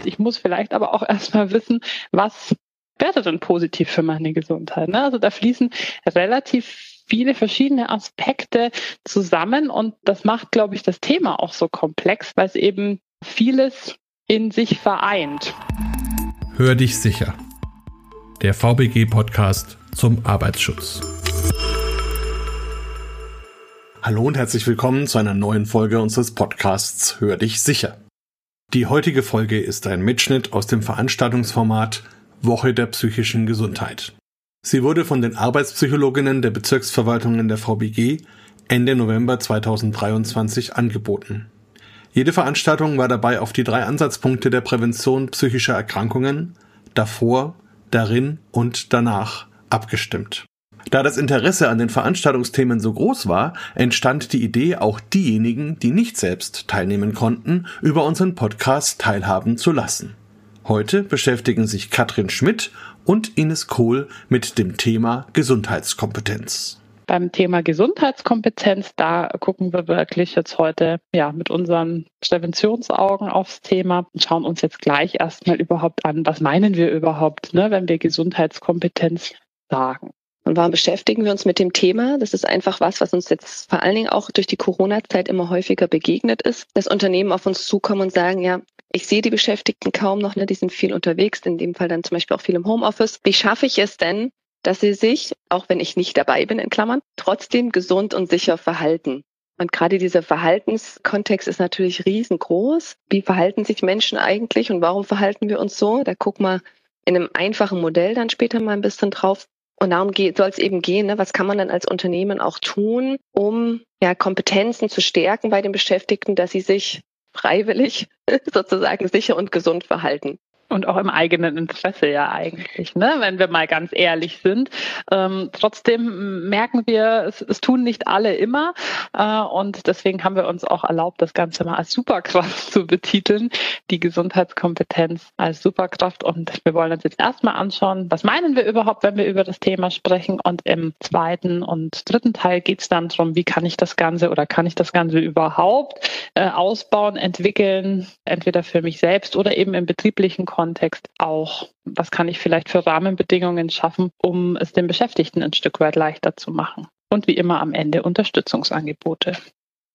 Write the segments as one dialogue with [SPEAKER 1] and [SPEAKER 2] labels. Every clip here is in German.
[SPEAKER 1] heißt, ich muss vielleicht aber auch erstmal wissen, was wäre denn positiv für meine Gesundheit. Ne? Also da fließen relativ viele verschiedene Aspekte zusammen und das macht, glaube ich, das Thema auch so komplex, weil es eben vieles in sich vereint.
[SPEAKER 2] Hör dich sicher. Der VBG-Podcast zum Arbeitsschutz. Hallo und herzlich willkommen zu einer neuen Folge unseres Podcasts Hör dich sicher. Die heutige Folge ist ein Mitschnitt aus dem Veranstaltungsformat Woche der psychischen Gesundheit. Sie wurde von den Arbeitspsychologinnen der Bezirksverwaltungen der VBG Ende November 2023 angeboten. Jede Veranstaltung war dabei auf die drei Ansatzpunkte der Prävention psychischer Erkrankungen davor, darin und danach abgestimmt. Da das Interesse an den Veranstaltungsthemen so groß war, entstand die Idee, auch diejenigen, die nicht selbst teilnehmen konnten, über unseren Podcast teilhaben zu lassen. Heute beschäftigen sich Katrin Schmidt und Ines Kohl mit dem Thema Gesundheitskompetenz.
[SPEAKER 1] Beim Thema Gesundheitskompetenz, da gucken wir wirklich jetzt heute ja mit unseren Präventionsaugen aufs Thema und schauen uns jetzt gleich erstmal überhaupt an, was meinen wir überhaupt, ne, wenn wir Gesundheitskompetenz sagen.
[SPEAKER 3] Und warum beschäftigen wir uns mit dem Thema? Das ist einfach was, was uns jetzt vor allen Dingen auch durch die Corona-Zeit immer häufiger begegnet ist, dass Unternehmen auf uns zukommen und sagen, ja, ich sehe die Beschäftigten kaum noch, ne? die sind viel unterwegs, in dem Fall dann zum Beispiel auch viel im Homeoffice. Wie schaffe ich es denn, dass sie sich, auch wenn ich nicht dabei bin, in Klammern, trotzdem gesund und sicher verhalten? Und gerade dieser Verhaltenskontext ist natürlich riesengroß. Wie verhalten sich Menschen eigentlich und warum verhalten wir uns so? Da guck mal in einem einfachen Modell dann später mal ein bisschen drauf. Und darum soll es eben gehen, ne? was kann man dann als Unternehmen auch tun, um ja, Kompetenzen zu stärken bei den Beschäftigten, dass sie sich freiwillig sozusagen sicher und gesund verhalten
[SPEAKER 1] und auch im eigenen Interesse ja eigentlich, ne? wenn wir mal ganz ehrlich sind. Ähm, trotzdem merken wir, es, es, tun nicht alle immer äh, und deswegen haben wir uns auch erlaubt, das Ganze mal als Superkraft zu betiteln, die Gesundheitskompetenz als Superkraft und wir wollen uns jetzt erstmal anschauen, was meinen wir überhaupt, wenn wir über das Thema sprechen und im zweiten und dritten Teil geht es dann darum, wie kann ich das Ganze oder kann ich das Ganze überhaupt äh, ausbauen, entwickeln, entweder für mich selbst oder eben im betrieblichen Kontext Kontext auch, was kann ich vielleicht für Rahmenbedingungen schaffen, um es den Beschäftigten ein Stück weit leichter zu machen. Und wie immer am Ende Unterstützungsangebote.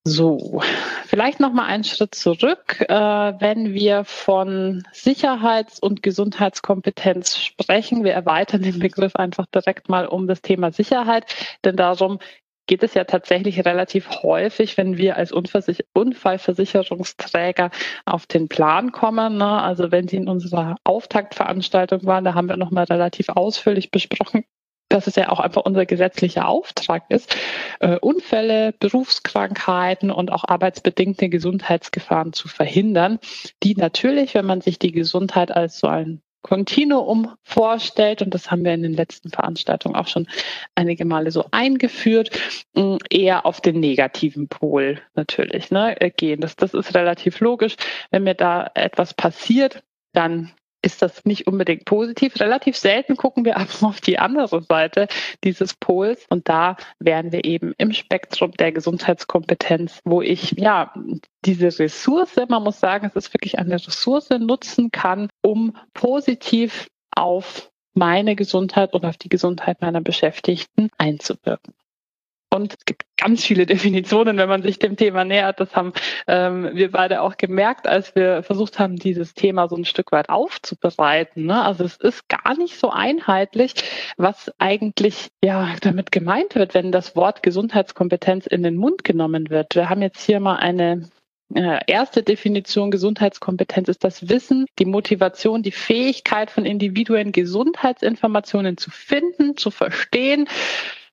[SPEAKER 1] So, vielleicht noch mal einen Schritt zurück, äh, wenn wir von Sicherheits- und Gesundheitskompetenz sprechen. Wir erweitern den Begriff einfach direkt mal um das Thema Sicherheit, denn darum geht es ja tatsächlich relativ häufig, wenn wir als Unversich Unfallversicherungsträger auf den Plan kommen. Ne? Also wenn Sie in unserer Auftaktveranstaltung waren, da haben wir nochmal relativ ausführlich besprochen, dass es ja auch einfach unser gesetzlicher Auftrag ist, äh, Unfälle, Berufskrankheiten und auch arbeitsbedingte Gesundheitsgefahren zu verhindern, die natürlich, wenn man sich die Gesundheit als so ein Continuum vorstellt, und das haben wir in den letzten Veranstaltungen auch schon einige Male so eingeführt, mm, eher auf den negativen Pol natürlich ne, gehen. Das, das ist relativ logisch. Wenn mir da etwas passiert, dann ist das nicht unbedingt positiv. Relativ selten gucken wir aber auf die andere Seite dieses Pols und da wären wir eben im Spektrum der Gesundheitskompetenz, wo ich ja diese Ressource, man muss sagen, es ist wirklich eine Ressource nutzen kann, um positiv auf meine Gesundheit und auf die Gesundheit meiner Beschäftigten einzuwirken. Und es gibt ganz viele Definitionen, wenn man sich dem Thema nähert. Das haben ähm, wir beide auch gemerkt, als wir versucht haben, dieses Thema so ein Stück weit aufzubereiten. Ne? Also es ist gar nicht so einheitlich, was eigentlich ja damit gemeint wird, wenn das Wort Gesundheitskompetenz in den Mund genommen wird. Wir haben jetzt hier mal eine äh, erste Definition Gesundheitskompetenz ist das Wissen, die Motivation, die Fähigkeit von Individuen, Gesundheitsinformationen zu finden, zu verstehen,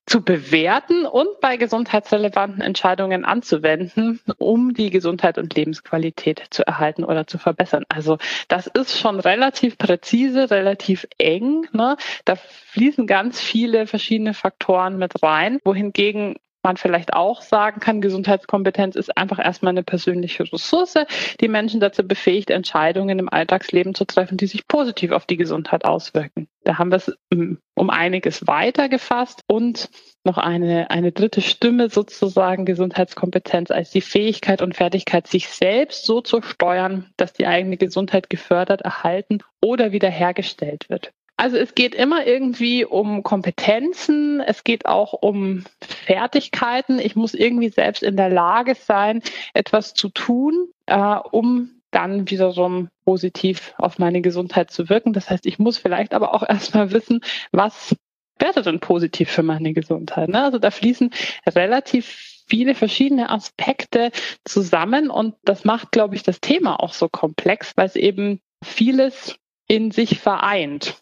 [SPEAKER 1] zu bewerten und bei gesundheitsrelevanten Entscheidungen anzuwenden, um die Gesundheit und Lebensqualität zu erhalten oder zu verbessern. Also das ist schon relativ präzise, relativ eng. Ne? Da fließen ganz viele verschiedene Faktoren mit rein, wohingegen man vielleicht auch sagen kann, Gesundheitskompetenz ist einfach erstmal eine persönliche Ressource, die Menschen dazu befähigt, Entscheidungen im Alltagsleben zu treffen, die sich positiv auf die Gesundheit auswirken. Da haben wir es ähm, um einiges weiter gefasst und noch eine, eine dritte Stimme sozusagen Gesundheitskompetenz als die Fähigkeit und Fertigkeit, sich selbst so zu steuern, dass die eigene Gesundheit gefördert, erhalten oder wiederhergestellt wird. Also es geht immer irgendwie um Kompetenzen, es geht auch um Fertigkeiten. Ich muss irgendwie selbst in der Lage sein, etwas zu tun, äh, um dann wiederum positiv auf meine Gesundheit zu wirken. Das heißt, ich muss vielleicht aber auch erstmal wissen, was wäre denn positiv für meine Gesundheit. Ne? Also da fließen relativ viele verschiedene Aspekte zusammen und das macht, glaube ich, das Thema auch so komplex, weil es eben vieles in sich vereint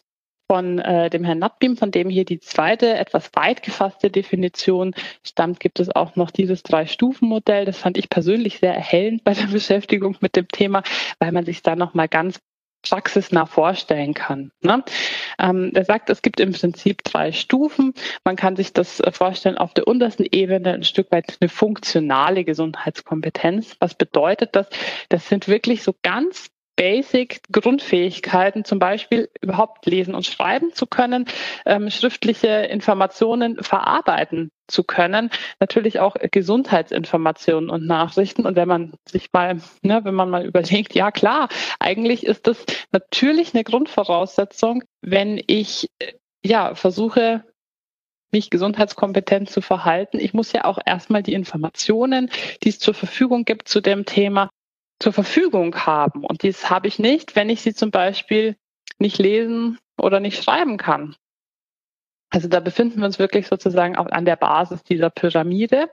[SPEAKER 1] von äh, dem Herrn Nattbeam, von dem hier die zweite, etwas weit gefasste Definition stammt, gibt es auch noch dieses Drei-Stufen-Modell. Das fand ich persönlich sehr erhellend bei der Beschäftigung mit dem Thema, weil man sich da nochmal ganz praxisnah vorstellen kann. Ne? Ähm, er sagt, es gibt im Prinzip drei Stufen. Man kann sich das äh, vorstellen, auf der untersten Ebene ein Stück weit eine funktionale Gesundheitskompetenz. Was bedeutet das? Das sind wirklich so ganz Basic Grundfähigkeiten, zum Beispiel überhaupt lesen und schreiben zu können, ähm, schriftliche Informationen verarbeiten zu können, natürlich auch Gesundheitsinformationen und Nachrichten. Und wenn man sich mal, ne, wenn man mal überlegt, ja klar, eigentlich ist das natürlich eine Grundvoraussetzung, wenn ich äh, ja versuche, mich gesundheitskompetent zu verhalten. Ich muss ja auch erstmal die Informationen, die es zur Verfügung gibt zu dem Thema, zur Verfügung haben. Und dies habe ich nicht, wenn ich sie zum Beispiel nicht lesen oder nicht schreiben kann. Also da befinden wir uns wirklich sozusagen auch an der Basis dieser Pyramide.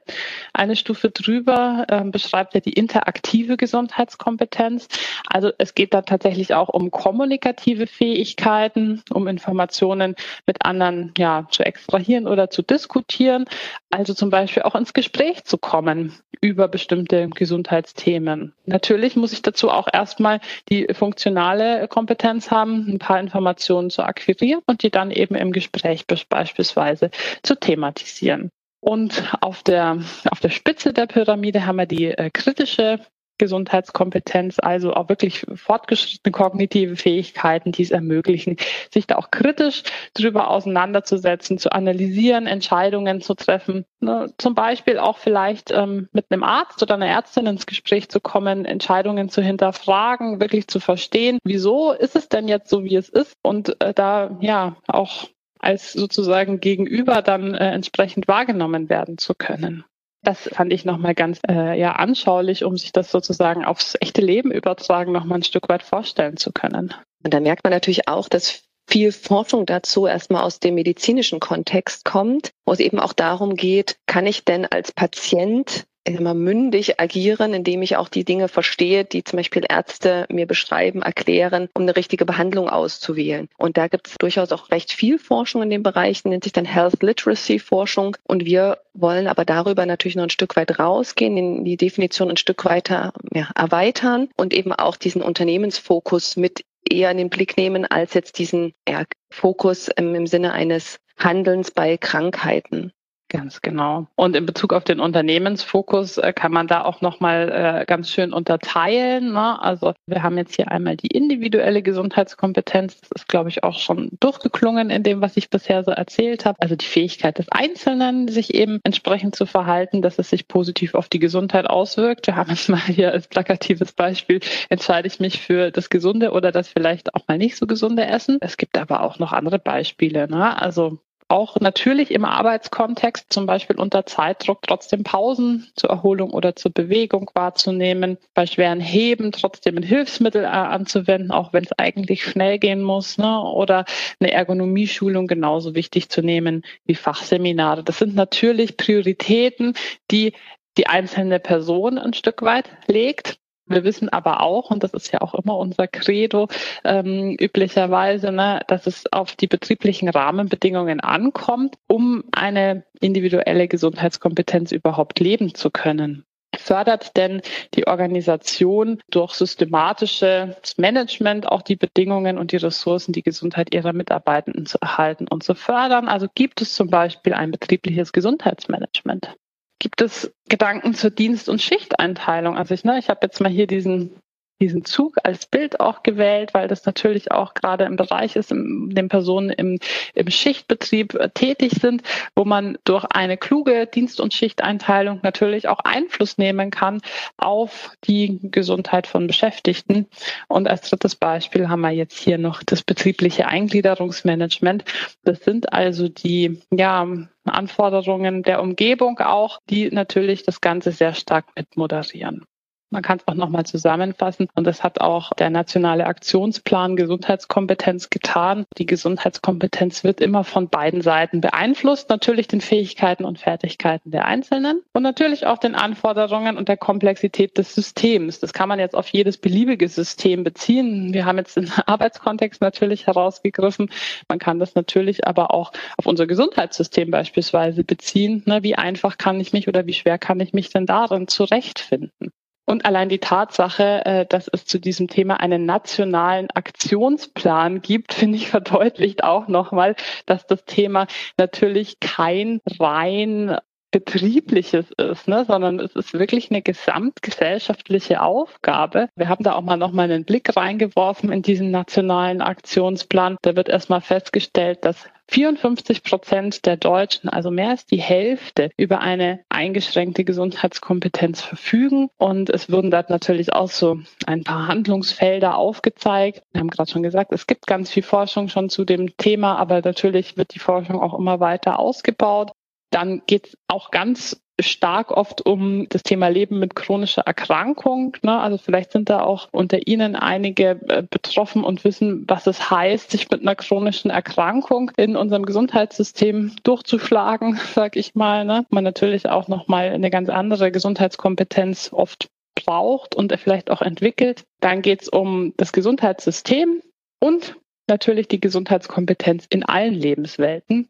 [SPEAKER 1] Eine Stufe drüber äh, beschreibt ja die interaktive Gesundheitskompetenz. Also es geht da tatsächlich auch um kommunikative Fähigkeiten, um Informationen mit anderen ja zu extrahieren oder zu diskutieren. Also zum Beispiel auch ins Gespräch zu kommen über bestimmte Gesundheitsthemen. Natürlich muss ich dazu auch erstmal die funktionale Kompetenz haben, ein paar Informationen zu akquirieren und die dann eben im Gespräch besprechen beispielsweise zu thematisieren. Und auf der, auf der Spitze der Pyramide haben wir die äh, kritische Gesundheitskompetenz, also auch wirklich fortgeschrittene kognitive Fähigkeiten, die es ermöglichen, sich da auch kritisch drüber auseinanderzusetzen, zu analysieren, Entscheidungen zu treffen. Ne, zum Beispiel auch vielleicht ähm, mit einem Arzt oder einer Ärztin ins Gespräch zu kommen, Entscheidungen zu hinterfragen, wirklich zu verstehen, wieso ist es denn jetzt so, wie es ist und äh, da ja auch als sozusagen Gegenüber dann äh, entsprechend wahrgenommen werden zu können. Das fand ich nochmal ganz äh, ja, anschaulich, um sich das sozusagen aufs echte Leben übertragen, nochmal ein Stück weit vorstellen zu können.
[SPEAKER 3] Und da merkt man natürlich auch, dass viel Forschung dazu erstmal aus dem medizinischen Kontext kommt, wo es eben auch darum geht, kann ich denn als Patient immer mündig agieren, indem ich auch die Dinge verstehe, die zum Beispiel Ärzte mir beschreiben, erklären, um eine richtige Behandlung auszuwählen. Und da gibt es durchaus auch recht viel Forschung in dem Bereich, nennt sich dann Health Literacy Forschung. Und wir wollen aber darüber natürlich noch ein Stück weit rausgehen, die Definition ein Stück weiter ja, erweitern und eben auch diesen Unternehmensfokus mit eher in den Blick nehmen als jetzt diesen ja, Fokus im, im Sinne eines Handelns bei Krankheiten.
[SPEAKER 1] Ganz genau. Und in Bezug auf den Unternehmensfokus äh, kann man da auch nochmal äh, ganz schön unterteilen. Ne? Also wir haben jetzt hier einmal die individuelle Gesundheitskompetenz. Das ist, glaube ich, auch schon durchgeklungen in dem, was ich bisher so erzählt habe. Also die Fähigkeit des Einzelnen, sich eben entsprechend zu verhalten, dass es sich positiv auf die Gesundheit auswirkt. Wir haben jetzt mal hier als plakatives Beispiel, entscheide ich mich für das gesunde oder das vielleicht auch mal nicht so gesunde Essen. Es gibt aber auch noch andere Beispiele. Ne? Also auch natürlich im Arbeitskontext, zum Beispiel unter Zeitdruck, trotzdem Pausen zur Erholung oder zur Bewegung wahrzunehmen, bei schweren Heben trotzdem ein Hilfsmittel äh, anzuwenden, auch wenn es eigentlich schnell gehen muss, ne? oder eine Ergonomieschulung genauso wichtig zu nehmen wie Fachseminare. Das sind natürlich Prioritäten, die die einzelne Person ein Stück weit legt. Wir wissen aber auch, und das ist ja auch immer unser Credo ähm, üblicherweise, ne, dass es auf die betrieblichen Rahmenbedingungen ankommt, um eine individuelle Gesundheitskompetenz überhaupt leben zu können. Fördert denn die Organisation durch systematisches Management auch die Bedingungen und die Ressourcen, die Gesundheit ihrer Mitarbeitenden zu erhalten und zu fördern? Also gibt es zum Beispiel ein betriebliches Gesundheitsmanagement? Gibt es Gedanken zur Dienst- und Schichteinteilung. Also ich, ne, ich habe jetzt mal hier diesen diesen Zug als Bild auch gewählt, weil das natürlich auch gerade im Bereich ist, in dem Personen im, im Schichtbetrieb äh, tätig sind, wo man durch eine kluge Dienst- und Schichteinteilung natürlich auch Einfluss nehmen kann auf die Gesundheit von Beschäftigten. Und als drittes Beispiel haben wir jetzt hier noch das betriebliche Eingliederungsmanagement. Das sind also die, ja, Anforderungen der Umgebung auch, die natürlich das Ganze sehr stark mit moderieren. Man kann es auch nochmal zusammenfassen. Und das hat auch der nationale Aktionsplan Gesundheitskompetenz getan. Die Gesundheitskompetenz wird immer von beiden Seiten beeinflusst. Natürlich den Fähigkeiten und Fertigkeiten der Einzelnen und natürlich auch den Anforderungen und der Komplexität des Systems. Das kann man jetzt auf jedes beliebige System beziehen. Wir haben jetzt den Arbeitskontext natürlich herausgegriffen. Man kann das natürlich aber auch auf unser Gesundheitssystem beispielsweise beziehen. Wie einfach kann ich mich oder wie schwer kann ich mich denn darin zurechtfinden? Und allein die Tatsache, äh, dass es zu diesem Thema einen nationalen Aktionsplan gibt, finde ich verdeutlicht auch nochmal, dass das Thema natürlich kein rein betriebliches ist, ne, sondern es ist wirklich eine gesamtgesellschaftliche Aufgabe. Wir haben da auch mal noch mal einen Blick reingeworfen in diesen nationalen Aktionsplan. Da wird erstmal festgestellt, dass 54 Prozent der Deutschen, also mehr als die Hälfte, über eine eingeschränkte Gesundheitskompetenz verfügen. Und es wurden dort natürlich auch so ein paar Handlungsfelder aufgezeigt. Wir haben gerade schon gesagt, es gibt ganz viel Forschung schon zu dem Thema, aber natürlich wird die Forschung auch immer weiter ausgebaut. Dann geht es auch ganz stark oft um das Thema Leben mit chronischer Erkrankung. Ne? Also vielleicht sind da auch unter Ihnen einige äh, betroffen und wissen, was es heißt, sich mit einer chronischen Erkrankung in unserem Gesundheitssystem durchzuschlagen, sag ich mal. Ne? Man natürlich auch nochmal eine ganz andere Gesundheitskompetenz oft braucht und vielleicht auch entwickelt. Dann geht es um das Gesundheitssystem und natürlich die Gesundheitskompetenz in allen Lebenswelten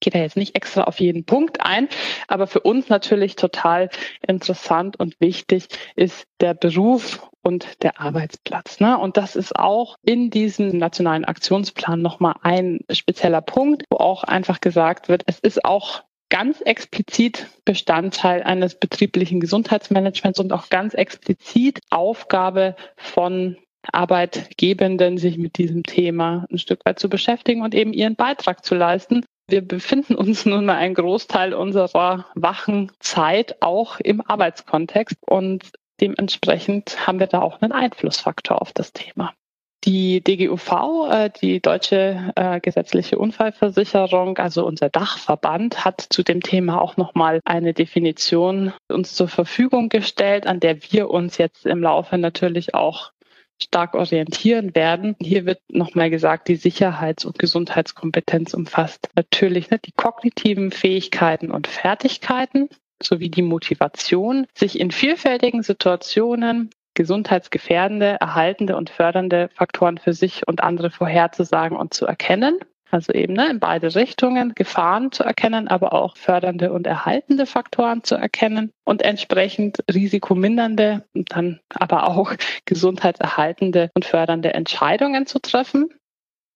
[SPEAKER 1] gehe da jetzt nicht extra auf jeden Punkt ein, aber für uns natürlich total interessant und wichtig ist der Beruf und der Arbeitsplatz. Ne? Und das ist auch in diesem nationalen Aktionsplan nochmal ein spezieller Punkt, wo auch einfach gesagt wird, es ist auch ganz explizit Bestandteil eines betrieblichen Gesundheitsmanagements und auch ganz explizit Aufgabe von Arbeitgebenden, sich mit diesem Thema ein Stück weit zu beschäftigen und eben ihren Beitrag zu leisten, wir befinden uns nun mal einen Großteil unserer wachen Zeit auch im Arbeitskontext und dementsprechend haben wir da auch einen Einflussfaktor auf das Thema. Die DGUV, äh, die Deutsche äh, Gesetzliche Unfallversicherung, also unser Dachverband, hat zu dem Thema auch nochmal eine Definition uns zur Verfügung gestellt, an der wir uns jetzt im Laufe natürlich auch stark orientieren werden. Hier wird nochmal gesagt, die Sicherheits- und Gesundheitskompetenz umfasst natürlich ne, die kognitiven Fähigkeiten und Fertigkeiten sowie die Motivation, sich in vielfältigen Situationen gesundheitsgefährdende, erhaltende und fördernde Faktoren für sich und andere vorherzusagen und zu erkennen also eben ne, in beide Richtungen Gefahren zu erkennen, aber auch fördernde und erhaltende Faktoren zu erkennen und entsprechend risikomindernde und dann aber auch gesundheitserhaltende und fördernde Entscheidungen zu treffen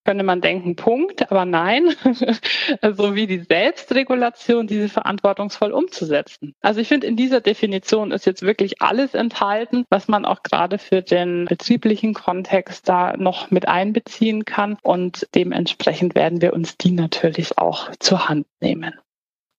[SPEAKER 1] könnte man denken, Punkt, aber nein, so wie die Selbstregulation, diese verantwortungsvoll umzusetzen. Also ich finde, in dieser Definition ist jetzt wirklich alles enthalten, was man auch gerade für den betrieblichen Kontext da noch mit einbeziehen kann und dementsprechend werden wir uns die natürlich auch zur Hand nehmen.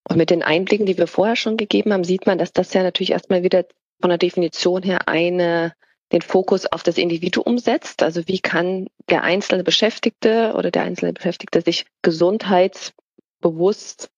[SPEAKER 3] Und mit den Einblicken, die wir vorher schon gegeben haben, sieht man, dass das ja natürlich erstmal wieder von der Definition her eine den Fokus auf das Individuum setzt. Also wie kann der einzelne Beschäftigte oder der einzelne Beschäftigte sich gesundheitsbewusst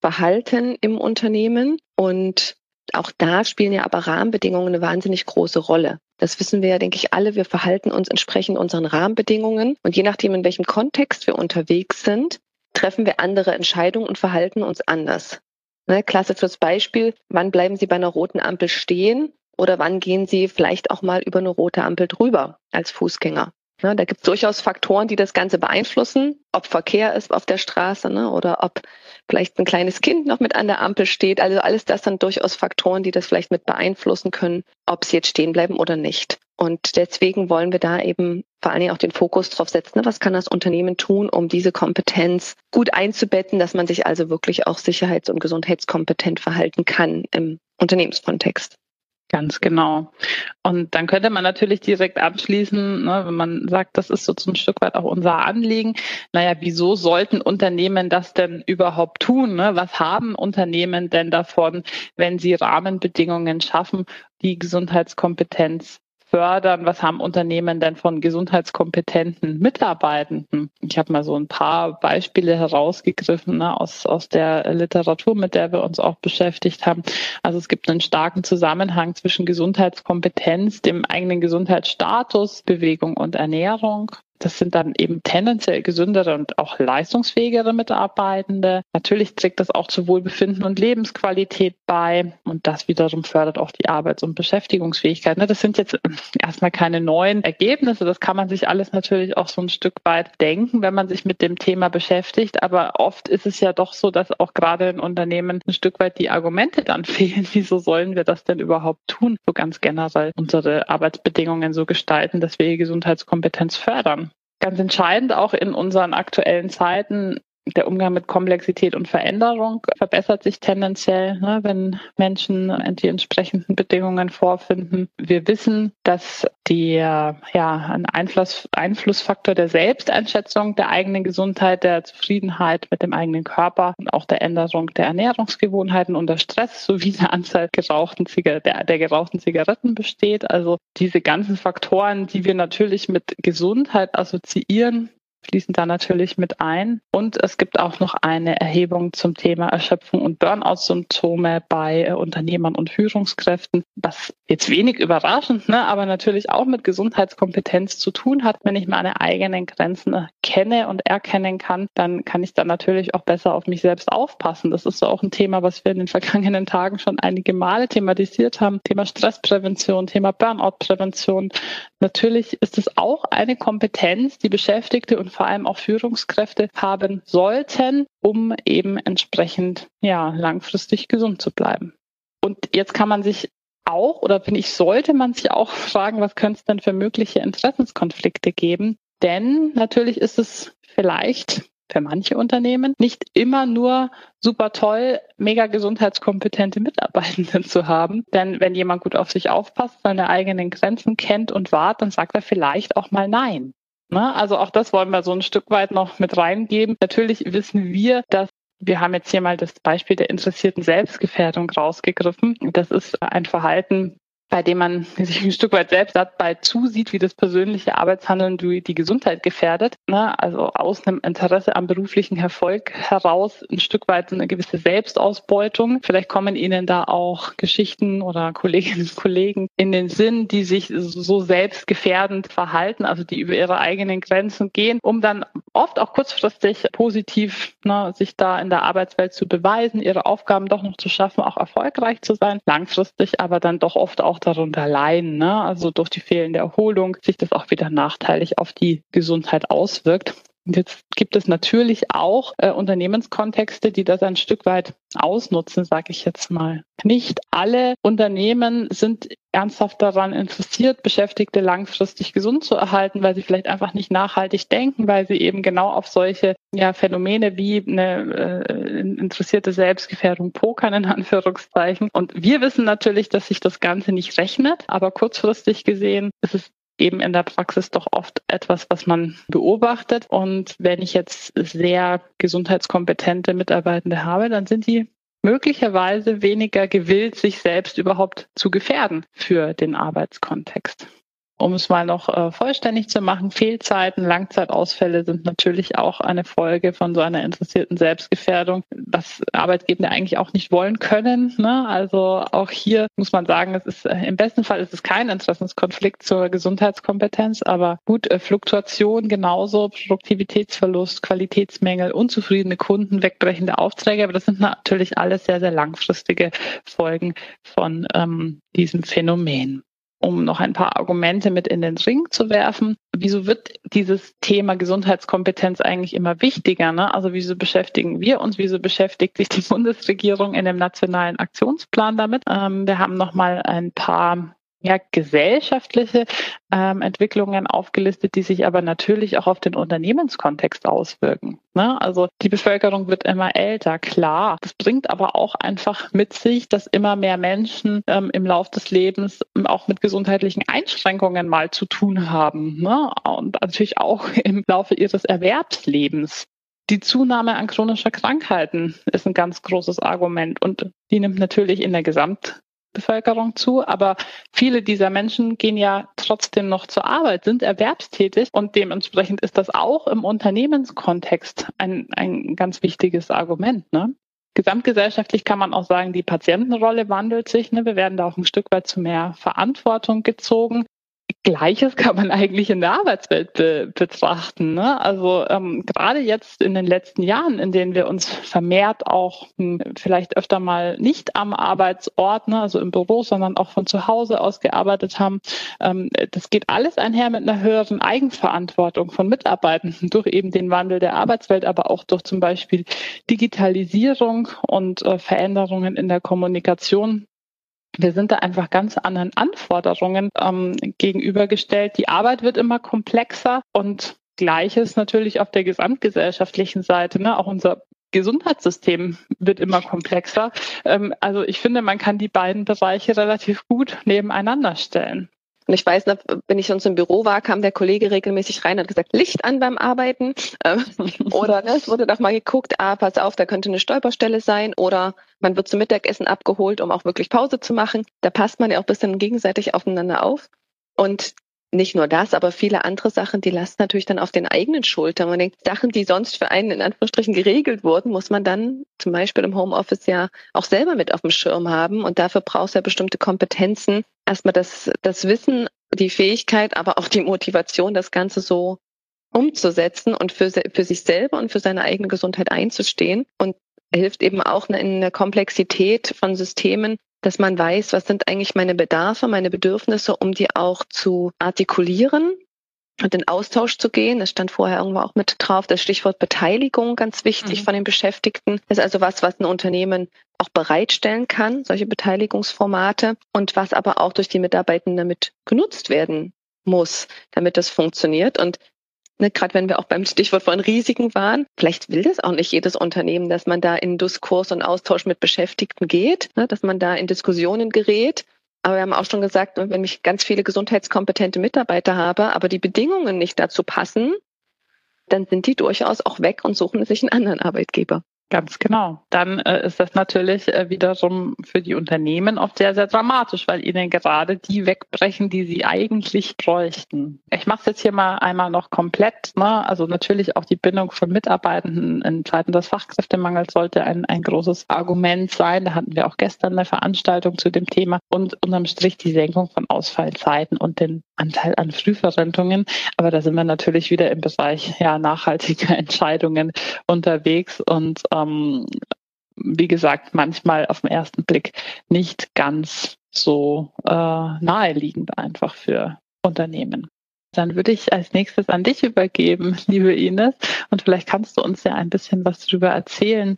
[SPEAKER 3] verhalten im Unternehmen? Und auch da spielen ja aber Rahmenbedingungen eine wahnsinnig große Rolle. Das wissen wir ja, denke ich, alle. Wir verhalten uns entsprechend unseren Rahmenbedingungen. Und je nachdem, in welchem Kontext wir unterwegs sind, treffen wir andere Entscheidungen und verhalten uns anders. Ne, klassisches Beispiel, wann bleiben Sie bei einer roten Ampel stehen oder wann gehen Sie vielleicht auch mal über eine rote Ampel drüber als Fußgänger? Ja, da gibt es durchaus Faktoren, die das Ganze beeinflussen, ob Verkehr ist auf der Straße ne, oder ob vielleicht ein kleines Kind noch mit an der Ampel steht. Also alles das sind durchaus Faktoren, die das vielleicht mit beeinflussen können, ob sie jetzt stehen bleiben oder nicht. Und deswegen wollen wir da eben vor allen Dingen auch den Fokus drauf setzen. Ne, was kann das Unternehmen tun, um diese Kompetenz gut einzubetten, dass man sich also wirklich auch sicherheits- und gesundheitskompetent verhalten kann im Unternehmenskontext.
[SPEAKER 1] Ganz genau. Und dann könnte man natürlich direkt abschließen, ne, wenn man sagt, das ist so zum Stück weit auch unser Anliegen. Naja, wieso sollten Unternehmen das denn überhaupt tun? Ne? Was haben Unternehmen denn davon, wenn sie Rahmenbedingungen schaffen, die Gesundheitskompetenz fördern? Was haben Unternehmen denn von gesundheitskompetenten Mitarbeitenden? Ich habe mal so ein paar Beispiele herausgegriffen ne, aus, aus der Literatur, mit der wir uns auch beschäftigt haben. Also es gibt einen starken Zusammenhang zwischen Gesundheitskompetenz, dem eigenen Gesundheitsstatus, Bewegung und Ernährung. Das sind dann eben tendenziell gesündere und auch leistungsfähigere Mitarbeitende. Natürlich trägt das auch zu Wohlbefinden und Lebensqualität bei. Und das wiederum fördert auch die Arbeits- und Beschäftigungsfähigkeit. Ne, das sind jetzt erstmal keine neuen Ergebnisse. Das kann man sich alles natürlich auch so ein Stück weit denken, wenn man sich mit dem Thema beschäftigt. Aber oft ist es ja doch so, dass auch gerade in Unternehmen ein Stück weit die Argumente dann fehlen. Wieso sollen wir das denn überhaupt tun? So ganz generell unsere Arbeitsbedingungen so gestalten, dass wir Gesundheitskompetenz fördern. Ganz entscheidend auch in unseren aktuellen Zeiten der Umgang mit Komplexität und Veränderung verbessert sich tendenziell, ne, wenn Menschen die entsprechenden Bedingungen vorfinden. Wir wissen, dass der ja ein Einfluss, Einflussfaktor der Selbsteinschätzung der eigenen Gesundheit, der Zufriedenheit mit dem eigenen Körper und auch der Änderung der Ernährungsgewohnheiten und der Stress sowie der Anzahl gerauchten der, der gerauchten Zigaretten besteht. Also diese ganzen Faktoren, die wir natürlich mit Gesundheit assoziieren, fließen da natürlich mit ein. Und es gibt auch noch eine Erhebung zum Thema Erschöpfung und Burnout-Symptome bei äh, Unternehmern und Führungskräften, was jetzt wenig überraschend, ne, aber natürlich auch mit Gesundheitskompetenz zu tun hat. Wenn ich meine eigenen Grenzen kenne und erkennen kann, dann kann ich da natürlich auch besser auf mich selbst aufpassen. Das ist so auch ein Thema, was wir in den vergangenen Tagen schon einige Male thematisiert haben. Thema Stressprävention, Thema Burnout-Prävention. Natürlich ist es auch eine Kompetenz, die Beschäftigte und vor allem auch Führungskräfte haben sollten, um eben entsprechend ja langfristig gesund zu bleiben. Und jetzt kann man sich auch oder finde ich, sollte man sich auch fragen, was könnte es denn für mögliche Interessenskonflikte geben? Denn natürlich ist es vielleicht für manche Unternehmen nicht immer nur super toll, mega gesundheitskompetente Mitarbeitenden zu haben. Denn wenn jemand gut auf sich aufpasst, seine eigenen Grenzen kennt und wahrt, dann sagt er vielleicht auch mal Nein. Ne? Also auch das wollen wir so ein Stück weit noch mit reingeben. Natürlich wissen wir, dass wir haben jetzt hier mal das Beispiel der interessierten Selbstgefährdung rausgegriffen. Das ist ein Verhalten, bei dem man sich ein Stück weit selbst dabei zusieht, wie das persönliche Arbeitshandeln die, Gesundheit gefährdet. Ne? Also aus einem Interesse am beruflichen Erfolg heraus ein Stück weit eine gewisse Selbstausbeutung. Vielleicht kommen Ihnen da auch Geschichten oder Kolleginnen und Kollegen in den Sinn, die sich so selbstgefährdend verhalten, also die über ihre eigenen Grenzen gehen, um dann oft auch kurzfristig positiv ne, sich da in der Arbeitswelt zu beweisen, ihre Aufgaben doch noch zu schaffen, auch erfolgreich zu sein, langfristig aber dann doch oft auch darunter leiden, ne? also durch die fehlende Erholung sich das auch wieder nachteilig auf die Gesundheit auswirkt. Jetzt gibt es natürlich auch äh, Unternehmenskontexte, die das ein Stück weit ausnutzen, sage ich jetzt mal. Nicht alle Unternehmen sind ernsthaft daran interessiert, Beschäftigte langfristig gesund zu erhalten, weil sie vielleicht einfach nicht nachhaltig denken, weil sie eben genau auf solche ja, Phänomene wie eine äh, interessierte Selbstgefährdung pokern, in Anführungszeichen. Und wir wissen natürlich, dass sich das Ganze nicht rechnet, aber kurzfristig gesehen ist es eben in der Praxis doch oft etwas, was man beobachtet. Und wenn ich jetzt sehr gesundheitskompetente Mitarbeitende habe, dann sind die möglicherweise weniger gewillt, sich selbst überhaupt zu gefährden für den Arbeitskontext um es mal noch äh, vollständig zu machen, Fehlzeiten, Langzeitausfälle sind natürlich auch eine Folge von so einer interessierten Selbstgefährdung, was Arbeitgeber eigentlich auch nicht wollen können. Ne? Also auch hier muss man sagen, es ist äh, im besten Fall ist es kein Interessenskonflikt zur Gesundheitskompetenz, aber gut, äh, Fluktuation genauso, Produktivitätsverlust, Qualitätsmängel, unzufriedene Kunden, wegbrechende Aufträge, aber das sind natürlich alles sehr, sehr langfristige Folgen von ähm, diesem Phänomen. Um noch ein paar Argumente mit in den Ring zu werfen. Wieso wird dieses Thema Gesundheitskompetenz eigentlich immer wichtiger? Ne? Also wieso beschäftigen wir uns, wieso beschäftigt sich die Bundesregierung in dem nationalen Aktionsplan damit? Ähm, wir haben noch mal ein paar ja, gesellschaftliche ähm, Entwicklungen aufgelistet, die sich aber natürlich auch auf den Unternehmenskontext auswirken. Ne? Also die Bevölkerung wird immer älter, klar. Das bringt aber auch einfach mit sich, dass immer mehr Menschen ähm, im Lauf des Lebens auch mit gesundheitlichen Einschränkungen mal zu tun haben. Ne? Und natürlich auch im Laufe ihres Erwerbslebens. Die Zunahme an chronischer Krankheiten ist ein ganz großes Argument und die nimmt natürlich in der Gesamt Bevölkerung zu, aber viele dieser Menschen gehen ja trotzdem noch zur Arbeit, sind erwerbstätig und dementsprechend ist das auch im Unternehmenskontext ein, ein ganz wichtiges Argument. Ne? Gesamtgesellschaftlich kann man auch sagen, die Patientenrolle wandelt sich. Ne? Wir werden da auch ein Stück weit zu mehr Verantwortung gezogen. Gleiches kann man eigentlich in der Arbeitswelt be betrachten. Ne? Also ähm, gerade jetzt in den letzten Jahren, in denen wir uns vermehrt auch hm, vielleicht öfter mal nicht am Arbeitsort, ne, also im Büro, sondern auch von zu Hause aus gearbeitet haben, ähm, das geht alles einher mit einer höheren Eigenverantwortung von Mitarbeitenden durch eben den Wandel der Arbeitswelt, aber auch durch zum Beispiel Digitalisierung und äh, Veränderungen in der Kommunikation wir sind da einfach ganz anderen Anforderungen ähm, gegenübergestellt. Die Arbeit wird immer komplexer und Gleiches natürlich auf der gesamtgesellschaftlichen Seite. Ne? Auch unser Gesundheitssystem wird immer komplexer. Ähm, also ich finde, man kann die beiden Bereiche relativ gut nebeneinander stellen.
[SPEAKER 3] Und ich weiß, wenn ich sonst im Büro war, kam der Kollege regelmäßig rein und hat gesagt, Licht an beim Arbeiten. Ähm, oder ne, es wurde doch mal geguckt, ah, pass auf, da könnte eine Stolperstelle sein. Oder man wird zum Mittagessen abgeholt, um auch wirklich Pause zu machen. Da passt man ja auch ein bisschen gegenseitig aufeinander auf. Und nicht nur das, aber viele andere Sachen, die lasten natürlich dann auf den eigenen Schultern. Man denkt, Sachen, die sonst für einen in Anführungsstrichen geregelt wurden, muss man dann zum Beispiel im Homeoffice ja auch selber mit auf dem Schirm haben. Und dafür braucht es ja bestimmte Kompetenzen. Erstmal das, das Wissen, die Fähigkeit, aber auch die Motivation, das Ganze so umzusetzen und für, für sich selber und für seine eigene Gesundheit einzustehen. Und hilft eben auch in der Komplexität von Systemen dass man weiß, was sind eigentlich meine Bedarfe, meine Bedürfnisse, um die auch zu artikulieren und in Austausch zu gehen. Das stand vorher irgendwo auch mit drauf. Das Stichwort Beteiligung, ganz wichtig mhm. von den Beschäftigten. Das ist also was, was ein Unternehmen auch bereitstellen kann, solche Beteiligungsformate und was aber auch durch die Mitarbeitenden damit genutzt werden muss, damit das funktioniert. Und ne, gerade wenn wir auch beim Stichwort von Risiken waren, vielleicht will das auch nicht jedes Unternehmen, dass man da in Diskurs und Austausch mit Beschäftigten geht, ne, dass man da in Diskussionen gerät. Aber wir haben auch schon gesagt, ne, wenn ich ganz viele gesundheitskompetente Mitarbeiter habe, aber die Bedingungen nicht dazu passen, dann sind die durchaus auch weg und suchen sich einen anderen Arbeitgeber.
[SPEAKER 1] Ganz genau. Dann äh, ist das natürlich äh, wiederum für die Unternehmen oft sehr, sehr dramatisch, weil ihnen gerade die wegbrechen, die sie eigentlich bräuchten. Ich mache es jetzt hier mal einmal noch komplett. Ne? Also natürlich auch die Bindung von Mitarbeitenden in Zeiten des Fachkräftemangels sollte ein, ein großes Argument sein. Da hatten wir auch gestern eine Veranstaltung zu dem Thema und unterm Strich die Senkung von Ausfallzeiten und den Anteil an Frühverrentungen. Aber da sind wir natürlich wieder im Bereich ja, nachhaltiger Entscheidungen unterwegs und ähm, wie gesagt, manchmal auf den ersten Blick nicht ganz so äh, naheliegend einfach für Unternehmen. Dann würde ich als nächstes an dich übergeben, liebe Ines. Und vielleicht kannst du uns ja ein bisschen was darüber erzählen,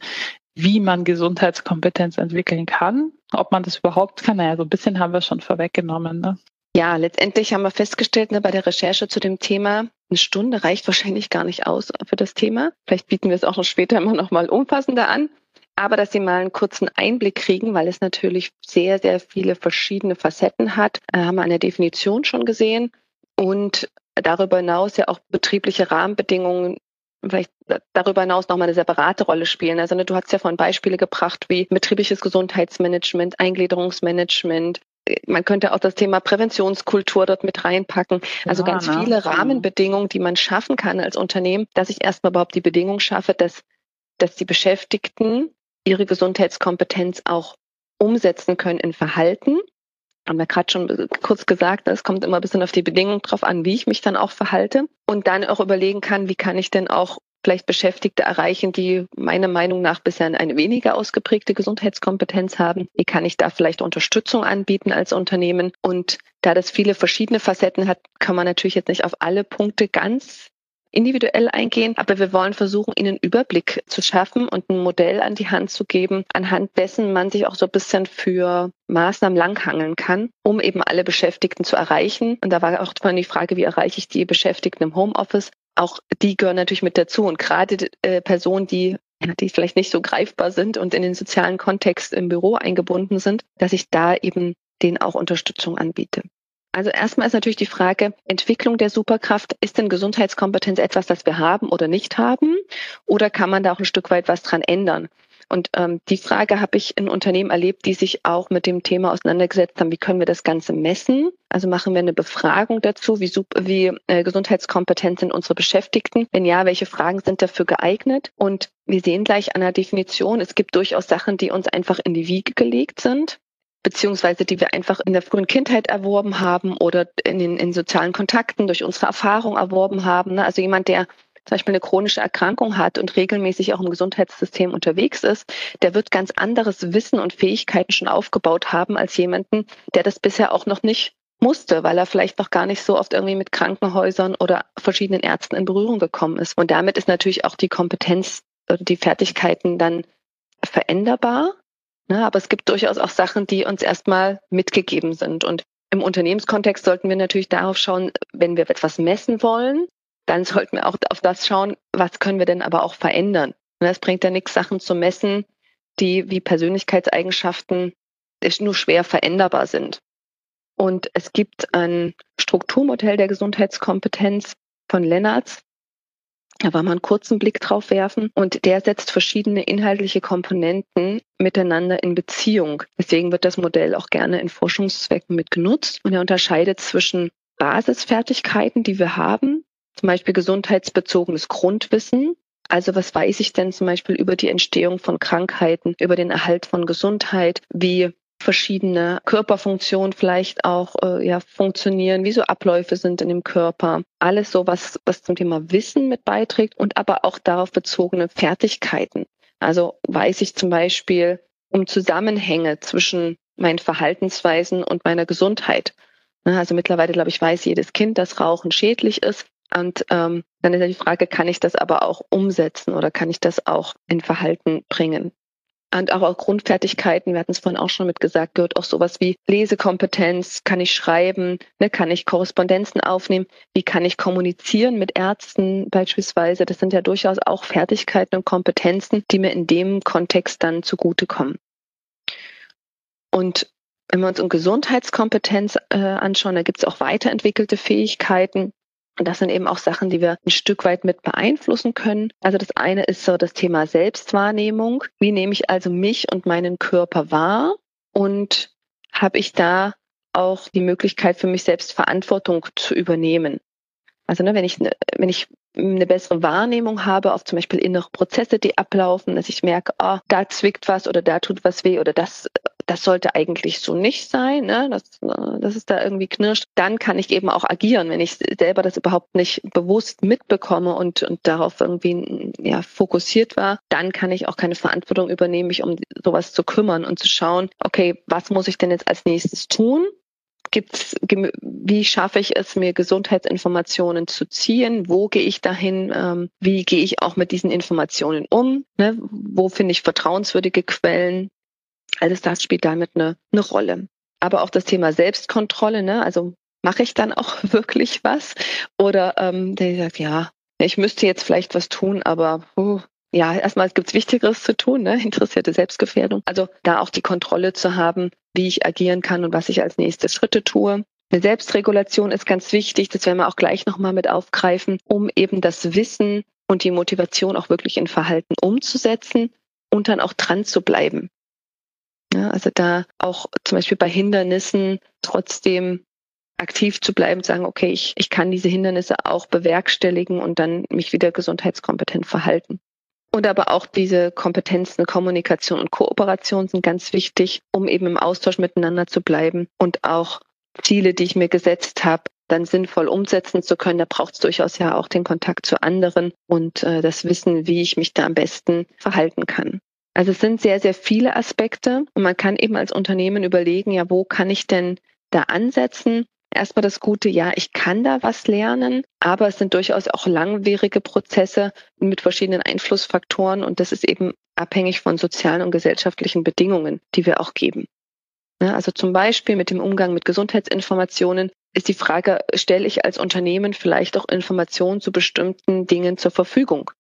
[SPEAKER 1] wie man Gesundheitskompetenz entwickeln kann. Ob man das überhaupt kann, naja, so ein bisschen haben wir schon vorweggenommen. Ne?
[SPEAKER 3] Ja, letztendlich haben wir festgestellt ne, bei der Recherche zu dem Thema, eine Stunde reicht wahrscheinlich gar nicht aus für das Thema. Vielleicht bieten wir es auch noch später immer noch mal umfassender an. Aber dass Sie mal einen kurzen Einblick kriegen, weil es natürlich sehr, sehr viele verschiedene Facetten hat, äh, haben wir an der Definition schon gesehen. Und darüber hinaus ja auch betriebliche Rahmenbedingungen vielleicht darüber hinaus nochmal eine separate Rolle spielen. Also ne, du hast ja vorhin Beispiele gebracht wie betriebliches Gesundheitsmanagement, Eingliederungsmanagement, man könnte auch das Thema Präventionskultur dort mit reinpacken. Also ja, ganz ne? viele Rahmenbedingungen, die man schaffen kann als Unternehmen, dass ich erstmal überhaupt die Bedingung schaffe, dass, dass die Beschäftigten ihre Gesundheitskompetenz auch umsetzen können in Verhalten. Haben wir gerade schon kurz gesagt, es kommt immer ein bisschen auf die Bedingung drauf an, wie ich mich dann auch verhalte und dann auch überlegen kann, wie kann ich denn auch vielleicht Beschäftigte erreichen, die meiner Meinung nach bisher eine weniger ausgeprägte Gesundheitskompetenz haben? Wie kann ich da vielleicht Unterstützung anbieten als Unternehmen? Und da das viele verschiedene Facetten hat, kann man natürlich jetzt nicht auf alle Punkte ganz individuell eingehen, aber wir wollen versuchen, ihnen Überblick zu schaffen und ein Modell an die Hand zu geben, anhand dessen man sich auch so ein bisschen für Maßnahmen langhangeln kann, um eben alle Beschäftigten zu erreichen. Und da war auch vorhin die Frage, wie erreiche ich die Beschäftigten im Homeoffice? Auch die gehören natürlich mit dazu. Und gerade äh, Personen, die die vielleicht nicht so greifbar sind und in den sozialen Kontext im Büro eingebunden sind, dass ich da eben denen auch Unterstützung anbiete. Also erstmal ist natürlich die Frage, Entwicklung der Superkraft, ist denn Gesundheitskompetenz etwas, das wir haben oder nicht haben? Oder kann man da auch ein Stück weit was dran ändern? Und ähm, die Frage habe ich in Unternehmen erlebt, die sich auch mit dem Thema auseinandergesetzt haben, wie können wir das Ganze messen? Also machen wir eine Befragung dazu, wie, wie äh, gesundheitskompetent sind unsere Beschäftigten? Wenn ja, welche Fragen sind dafür geeignet? Und wir sehen gleich an der Definition, es gibt durchaus Sachen, die uns einfach in die Wiege gelegt sind beziehungsweise die wir einfach in der frühen Kindheit erworben haben oder in den in sozialen Kontakten durch unsere Erfahrung erworben haben. Ne? Also jemand, der zum Beispiel eine chronische Erkrankung hat und regelmäßig auch im Gesundheitssystem unterwegs ist, der wird ganz anderes Wissen und Fähigkeiten schon aufgebaut haben als jemanden, der das bisher auch noch nicht musste, weil er vielleicht noch gar nicht so oft irgendwie mit Krankenhäusern oder verschiedenen Ärzten in Berührung gekommen ist. Und damit ist natürlich auch die Kompetenz oder die Fertigkeiten dann veränderbar. Ne, aber es gibt durchaus auch Sachen, die uns erstmal mitgegeben sind. Und im Unternehmenskontext sollten wir natürlich darauf schauen, wenn wir etwas messen wollen, dann sollten wir auch auf das schauen, was können wir denn aber auch verändern. Und es bringt ja nichts, Sachen zu messen, die wie Persönlichkeitseigenschaften nur schwer veränderbar sind. Und es gibt ein Strukturmodell der Gesundheitskompetenz von Lennartz, da wollen wir einen kurzen Blick drauf werfen. Und der setzt verschiedene inhaltliche Komponenten miteinander in Beziehung. Deswegen wird das Modell auch gerne in Forschungszwecken mit genutzt. Und er unterscheidet zwischen Basisfertigkeiten, die wir haben, zum Beispiel gesundheitsbezogenes Grundwissen. Also was weiß ich denn zum Beispiel über die Entstehung von Krankheiten, über den Erhalt von Gesundheit? Wie verschiedene Körperfunktionen vielleicht auch äh, ja, funktionieren, wie so Abläufe sind in dem Körper. Alles so, was, was zum Thema Wissen mit beiträgt und aber auch darauf bezogene Fertigkeiten. Also weiß ich zum Beispiel um Zusammenhänge zwischen meinen Verhaltensweisen und meiner Gesundheit. Ne, also mittlerweile, glaube ich, weiß jedes Kind, dass Rauchen schädlich ist. Und ähm, dann ist ja die Frage, kann ich das aber auch umsetzen oder kann ich das auch in Verhalten bringen? und auch, auch Grundfertigkeiten, wir hatten es vorhin auch schon mit gesagt, gehört auch sowas wie Lesekompetenz, kann ich schreiben, ne, kann ich Korrespondenzen aufnehmen, wie kann ich kommunizieren mit Ärzten beispielsweise. Das sind ja durchaus auch Fertigkeiten und Kompetenzen, die mir in dem Kontext dann zugutekommen. Und wenn wir uns um Gesundheitskompetenz äh, anschauen, da gibt es auch weiterentwickelte Fähigkeiten. Und das sind eben auch Sachen, die wir ein Stück weit mit beeinflussen können. Also das eine ist so das Thema Selbstwahrnehmung. Wie nehme ich also mich und meinen Körper wahr? Und habe ich da auch die Möglichkeit für mich selbst Verantwortung zu übernehmen? Also ne, wenn ich ne, wenn ich eine bessere Wahrnehmung habe auf zum Beispiel innere Prozesse, die ablaufen, dass ich merke, oh, da zwickt was oder da tut was weh oder das das sollte eigentlich so nicht sein, ne? dass, dass es da irgendwie knirscht, dann kann ich eben auch agieren, wenn ich selber das überhaupt nicht bewusst mitbekomme und, und darauf irgendwie ja, fokussiert war, dann kann ich auch keine Verantwortung übernehmen, mich um sowas zu kümmern und zu schauen, okay, was muss ich denn jetzt als nächstes tun? Gibt's, wie schaffe ich es, mir Gesundheitsinformationen zu ziehen? Wo gehe ich dahin? Ähm, wie gehe ich auch mit diesen Informationen um? Ne? Wo finde ich vertrauenswürdige Quellen? Alles das spielt damit eine, eine Rolle. Aber auch das Thema Selbstkontrolle, ne? also mache ich dann auch wirklich was? Oder ähm, der sagt, ja, ich müsste jetzt vielleicht was tun, aber uh, ja, erstmal gibt es Wichtigeres zu tun, ne? interessierte Selbstgefährdung. Also da auch die Kontrolle zu haben, wie ich agieren kann und was ich als nächste Schritte tue. Eine Selbstregulation ist ganz wichtig, das werden wir auch gleich nochmal mit aufgreifen, um eben das Wissen und die Motivation auch wirklich in Verhalten umzusetzen und dann auch dran zu bleiben. Ja, also da auch zum Beispiel bei Hindernissen trotzdem aktiv zu bleiben, sagen, okay, ich, ich kann diese Hindernisse auch bewerkstelligen und dann mich wieder gesundheitskompetent verhalten. Und aber auch diese Kompetenzen, Kommunikation und Kooperation sind ganz wichtig, um eben im Austausch miteinander zu bleiben und auch Ziele, die ich mir gesetzt habe, dann sinnvoll umsetzen zu können. Da braucht es durchaus ja auch den Kontakt zu anderen und äh, das Wissen, wie ich mich da am besten verhalten kann. Also es sind sehr, sehr viele Aspekte und man kann eben als Unternehmen überlegen, ja, wo kann ich denn da ansetzen? Erstmal das Gute, ja, ich kann da was lernen, aber es sind durchaus auch langwierige Prozesse mit verschiedenen Einflussfaktoren und das ist eben abhängig von sozialen und gesellschaftlichen Bedingungen, die wir auch geben. Also zum Beispiel mit dem Umgang mit Gesundheitsinformationen ist die Frage, stelle ich als Unternehmen vielleicht auch Informationen zu bestimmten Dingen zur Verfügung?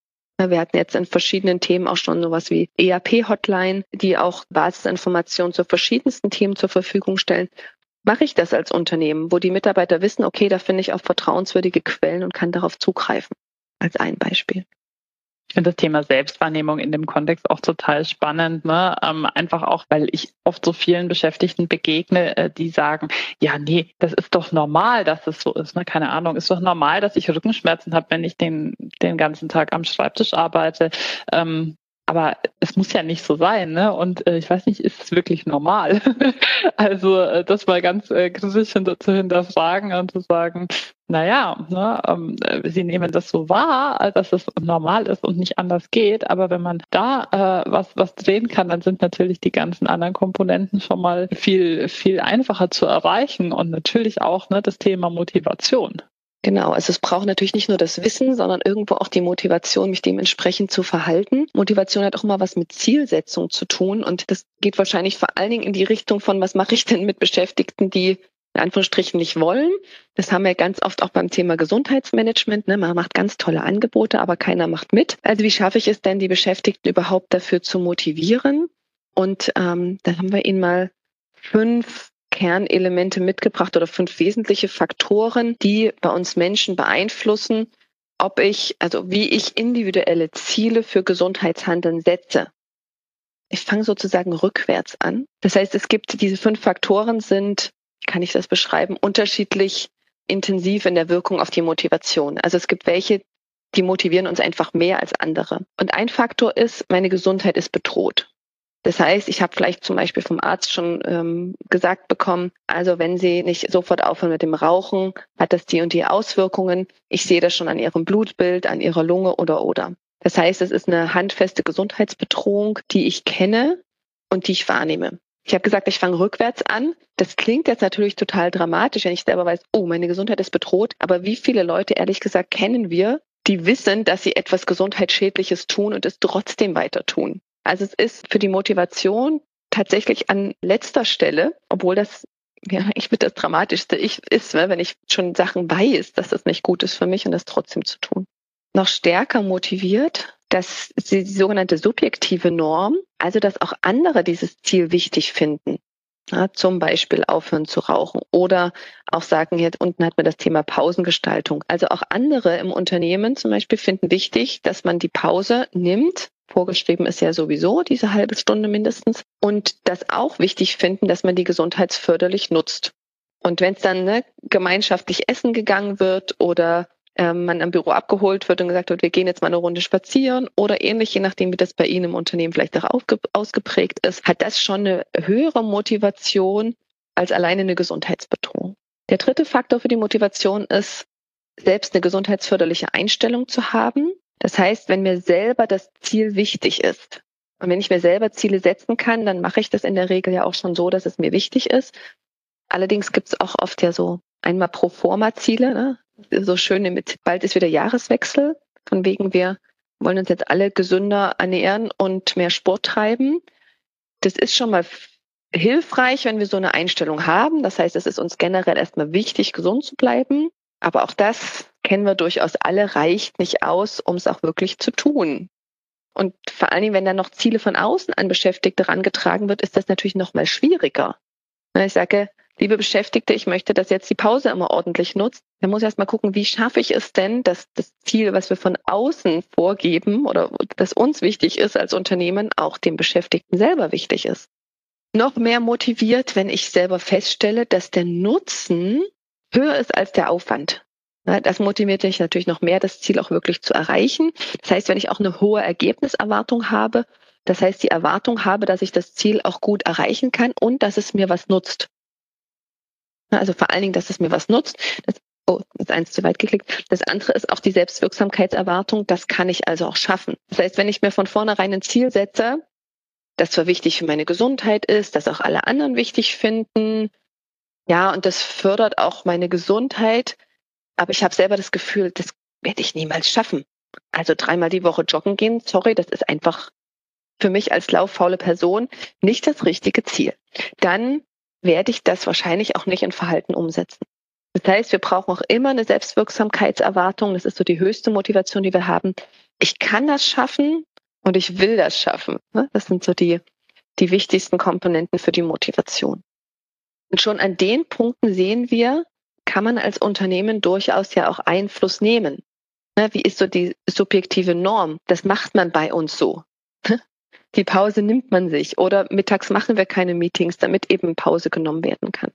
[SPEAKER 3] Wir hatten jetzt in verschiedenen Themen auch schon sowas wie ERP-Hotline, die auch Basisinformationen zu verschiedensten Themen zur Verfügung stellen. Mache ich das als Unternehmen, wo die Mitarbeiter wissen, okay, da finde ich auch vertrauenswürdige Quellen und kann darauf zugreifen, als ein Beispiel.
[SPEAKER 1] Ich finde das Thema Selbstwahrnehmung in dem Kontext auch total spannend. Ne? Ähm, einfach auch, weil ich oft so vielen Beschäftigten begegne, äh, die sagen, ja, nee, das ist doch normal, dass es so ist. Ne? Keine Ahnung, ist doch normal, dass ich Rückenschmerzen habe, wenn ich den, den ganzen Tag am Schreibtisch arbeite. Ähm, aber es muss ja nicht so sein, ne? Und äh, ich weiß nicht, ist es wirklich normal? also äh, das mal ganz äh, kritisch hinter, zu hinterfragen und zu sagen, naja, ne, ähm, äh, sie nehmen das so wahr, dass es normal ist und nicht anders geht. Aber wenn man da äh, was, was drehen kann, dann sind natürlich die ganzen anderen Komponenten schon mal viel, viel einfacher zu erreichen und natürlich auch ne, das Thema Motivation.
[SPEAKER 3] Genau, also es braucht natürlich nicht nur das Wissen, sondern irgendwo auch die Motivation, mich dementsprechend zu verhalten. Motivation hat auch immer was mit Zielsetzung zu tun und das geht wahrscheinlich vor allen Dingen in die Richtung von, was mache ich denn mit Beschäftigten, die in Anführungsstrichen nicht wollen. Das haben wir ganz oft auch beim Thema Gesundheitsmanagement. Ne? Man macht ganz tolle Angebote, aber keiner macht mit. Also wie schaffe ich es denn, die Beschäftigten überhaupt dafür zu motivieren? Und ähm, dann haben wir Ihnen mal fünf Kernelemente mitgebracht oder fünf wesentliche Faktoren, die bei uns Menschen beeinflussen, ob ich, also wie ich individuelle Ziele für Gesundheitshandeln setze. Ich fange sozusagen rückwärts an. Das heißt, es gibt diese fünf Faktoren sind, kann ich das beschreiben, unterschiedlich intensiv in der Wirkung auf die Motivation. Also es gibt welche, die motivieren uns einfach mehr als andere. Und ein Faktor ist, meine Gesundheit ist bedroht. Das heißt, ich habe vielleicht zum Beispiel vom Arzt schon ähm, gesagt bekommen, also wenn Sie nicht sofort aufhören mit dem Rauchen, hat das die und die Auswirkungen. Ich sehe das schon an Ihrem Blutbild, an Ihrer Lunge oder oder. Das heißt, es ist eine handfeste Gesundheitsbedrohung, die ich kenne und die ich wahrnehme. Ich habe gesagt, ich fange rückwärts an. Das klingt jetzt natürlich total dramatisch, wenn ich selber weiß, oh, meine Gesundheit ist bedroht. Aber wie viele Leute, ehrlich gesagt, kennen wir, die wissen, dass sie etwas Gesundheitsschädliches tun und es trotzdem weiter tun? Also es ist für die Motivation tatsächlich an letzter Stelle, obwohl das ja eigentlich mit das Dramatischste ist, wenn ich schon Sachen weiß, dass das nicht gut ist für mich und das trotzdem zu tun. Noch stärker motiviert, dass die sogenannte subjektive Norm, also dass auch andere dieses Ziel wichtig finden. Ja, zum Beispiel aufhören zu rauchen oder auch sagen, hier unten hat man das Thema Pausengestaltung. Also auch andere im Unternehmen zum Beispiel finden wichtig, dass man die Pause nimmt, Vorgeschrieben ist ja sowieso diese halbe Stunde mindestens. Und das auch wichtig finden, dass man die gesundheitsförderlich nutzt. Und wenn es dann ne, gemeinschaftlich essen gegangen wird oder ähm, man am Büro abgeholt wird und gesagt wird, wir gehen jetzt mal eine Runde spazieren oder ähnlich, je nachdem, wie das bei Ihnen im Unternehmen vielleicht auch ausgeprägt ist, hat das schon eine höhere Motivation als alleine eine Gesundheitsbedrohung. Der dritte Faktor für die Motivation ist, selbst eine gesundheitsförderliche Einstellung zu haben. Das heißt, wenn mir selber das Ziel wichtig ist und wenn ich mir selber Ziele setzen kann, dann mache ich das in der Regel ja auch schon so, dass es mir wichtig ist. Allerdings gibt es auch oft ja so einmal pro forma Ziele, ne? so schön mit, bald ist wieder Jahreswechsel, von wegen wir wollen uns jetzt alle gesünder ernähren und mehr Sport treiben. Das ist schon mal hilfreich, wenn wir so eine Einstellung haben. Das heißt, es ist uns generell erstmal wichtig, gesund zu bleiben. Aber auch das kennen wir durchaus alle, reicht nicht aus, um es auch wirklich zu tun. Und vor allen Dingen, wenn dann noch Ziele von außen an Beschäftigte herangetragen wird, ist das natürlich noch mal schwieriger. Ich sage, liebe Beschäftigte, ich möchte, dass jetzt die Pause immer ordentlich nutzt. Dann muss erst mal gucken, wie schaffe ich es denn, dass das Ziel, was wir von außen vorgeben oder das uns wichtig ist als Unternehmen, auch dem Beschäftigten selber wichtig ist. Noch mehr motiviert, wenn ich selber feststelle, dass der Nutzen höher ist als der Aufwand. Das motiviert mich natürlich noch mehr, das Ziel auch wirklich zu erreichen. Das heißt, wenn ich auch eine hohe Ergebniserwartung habe, das heißt, die Erwartung habe, dass ich das Ziel auch gut erreichen kann und dass es mir was nutzt. Also vor allen Dingen, dass es mir was nutzt. Das, oh, ist eins zu weit geklickt. Das andere ist auch die Selbstwirksamkeitserwartung. Das kann ich also auch schaffen. Das heißt, wenn ich mir von vornherein ein Ziel setze, das zwar wichtig für meine Gesundheit ist, das auch alle anderen wichtig finden, ja, und das fördert auch meine Gesundheit, aber ich habe selber das Gefühl, das werde ich niemals schaffen. Also dreimal die Woche joggen gehen, sorry, das ist einfach für mich als lauffaule Person nicht das richtige Ziel. Dann werde ich das wahrscheinlich auch nicht in Verhalten umsetzen. Das heißt, wir brauchen auch immer eine Selbstwirksamkeitserwartung. Das ist so die höchste Motivation, die wir haben. Ich kann das schaffen und ich will das schaffen. Ne? Das sind so die, die wichtigsten Komponenten für die Motivation. Und schon an den Punkten sehen wir, kann man als Unternehmen durchaus ja auch Einfluss nehmen. Ne, wie ist so die subjektive Norm? Das macht man bei uns so. Die Pause nimmt man sich oder mittags machen wir keine Meetings, damit eben Pause genommen werden kann.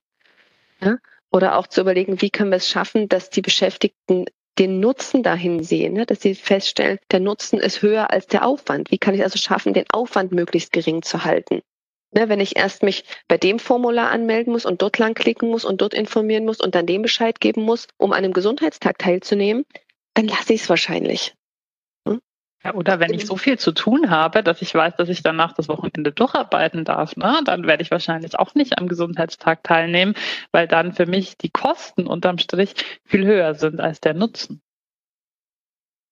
[SPEAKER 3] Oder auch zu überlegen, wie können wir es schaffen, dass die Beschäftigten den Nutzen dahin sehen, ne? dass sie feststellen, der Nutzen ist höher als der Aufwand. Wie kann ich also schaffen, den Aufwand möglichst gering zu halten? Ne, wenn ich erst mich bei dem Formular anmelden muss und dort lang klicken muss und dort informieren muss und dann dem Bescheid geben muss, um an einem Gesundheitstag teilzunehmen, dann lasse ich es wahrscheinlich.
[SPEAKER 1] Hm? Ja, oder wenn ich so viel zu tun habe, dass ich weiß, dass ich danach das Wochenende durcharbeiten darf, ne, dann werde ich wahrscheinlich auch nicht am Gesundheitstag teilnehmen, weil dann für mich die Kosten unterm Strich viel höher sind als der Nutzen.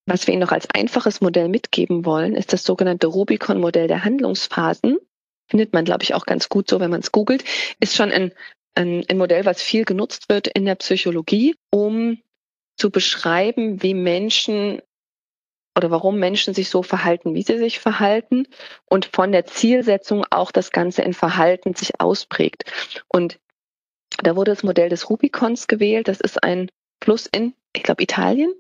[SPEAKER 3] Was wir Ihnen noch als einfaches Modell mitgeben wollen, ist das sogenannte Rubicon-Modell der Handlungsphasen findet man, glaube ich, auch ganz gut so, wenn man es googelt, ist schon ein, ein, ein Modell, was viel genutzt wird in der Psychologie, um zu beschreiben, wie Menschen oder warum Menschen sich so verhalten, wie sie sich verhalten und von der Zielsetzung auch das Ganze in Verhalten sich ausprägt. Und da wurde das Modell des Rubicons gewählt. Das ist ein Plus in, ich glaube, Italien.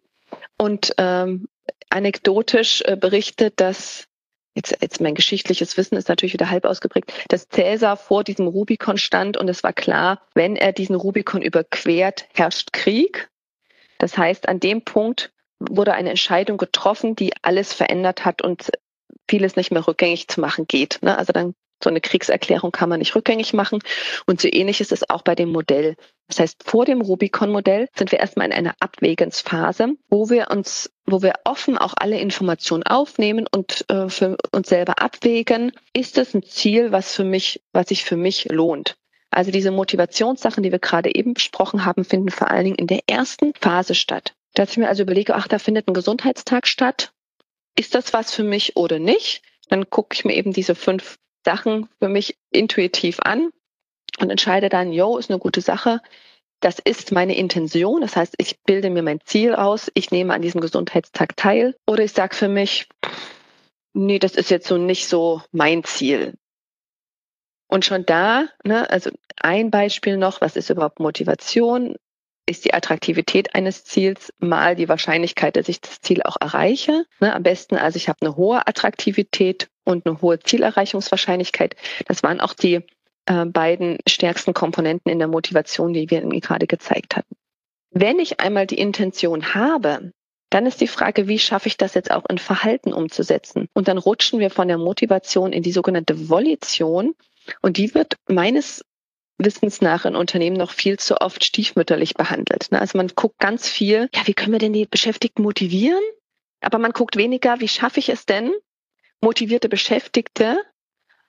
[SPEAKER 3] Und ähm, anekdotisch äh, berichtet, dass jetzt, jetzt mein geschichtliches Wissen ist natürlich wieder halb ausgeprägt, dass Cäsar vor diesem Rubikon stand und es war klar, wenn er diesen Rubikon überquert, herrscht Krieg. Das heißt, an dem Punkt wurde eine Entscheidung getroffen, die alles verändert hat und vieles nicht mehr rückgängig zu machen geht. Ne? Also dann so eine Kriegserklärung kann man nicht rückgängig machen. Und so ähnlich ist es auch bei dem Modell. Das heißt, vor dem Rubicon-Modell sind wir erstmal in einer Abwägensphase, wo wir uns, wo wir offen auch alle Informationen aufnehmen und äh, für uns selber abwägen, ist das ein Ziel, was für mich, was sich für mich lohnt. Also diese Motivationssachen, die wir gerade eben besprochen haben, finden vor allen Dingen in der ersten Phase statt. Dass ich mir also überlege, ach, da findet ein Gesundheitstag statt. Ist das was für mich oder nicht? Dann gucke ich mir eben diese fünf Sachen für mich intuitiv an und entscheide dann, yo, ist eine gute Sache. Das ist meine Intention. Das heißt, ich bilde mir mein Ziel aus. Ich nehme an diesem Gesundheitstag teil. Oder ich sage für mich, nee, das ist jetzt so nicht so mein Ziel. Und schon da, ne, also ein Beispiel noch, was ist überhaupt Motivation? Ist die Attraktivität eines Ziels mal die Wahrscheinlichkeit, dass ich das Ziel auch erreiche. Ne, am besten, also ich habe eine hohe Attraktivität und eine hohe Zielerreichungswahrscheinlichkeit. Das waren auch die äh, beiden stärksten Komponenten in der Motivation, die wir gerade gezeigt hatten. Wenn ich einmal die Intention habe, dann ist die Frage, wie schaffe ich das jetzt auch in Verhalten umzusetzen? Und dann rutschen wir von der Motivation in die sogenannte Volition. Und die wird meines Wissens nach in Unternehmen noch viel zu oft stiefmütterlich behandelt. Ne? Also man guckt ganz viel, ja, wie können wir denn die Beschäftigten motivieren? Aber man guckt weniger, wie schaffe ich es denn, motivierte Beschäftigte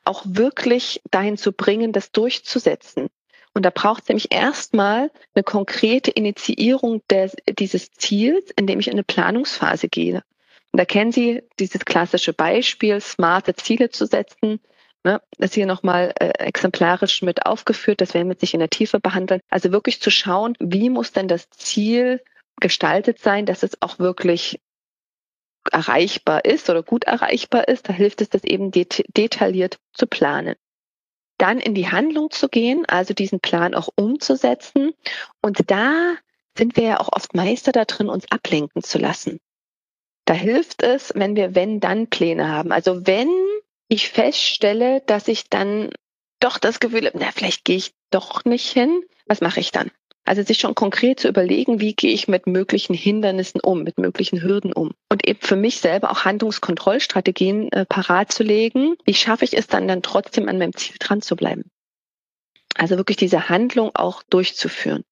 [SPEAKER 3] auch wirklich dahin zu bringen, das durchzusetzen. Und da braucht es nämlich erstmal eine konkrete Initiierung des, dieses Ziels, indem ich in eine Planungsphase gehe. Und da kennen Sie dieses klassische Beispiel, smarte Ziele zu setzen. Ne, das hier nochmal äh, exemplarisch mit aufgeführt, das werden wir sich in der Tiefe behandeln. Also wirklich zu schauen, wie muss denn das Ziel gestaltet sein, dass es auch wirklich erreichbar ist oder gut erreichbar ist, da hilft es, das eben det detailliert zu planen. Dann in die Handlung zu gehen, also diesen Plan auch umzusetzen. Und da sind wir ja auch oft Meister da drin, uns ablenken zu lassen. Da hilft es, wenn wir wenn-dann-Pläne haben. Also wenn ich feststelle, dass ich dann doch das Gefühl habe, na, vielleicht gehe ich doch nicht hin, was mache ich dann? Also sich schon konkret zu überlegen, wie gehe ich mit möglichen Hindernissen um, mit möglichen Hürden um. Und eben für mich selber auch Handlungskontrollstrategien äh, parat zu legen. Wie schaffe ich es dann dann trotzdem an meinem Ziel dran zu bleiben? Also wirklich diese Handlung auch durchzuführen.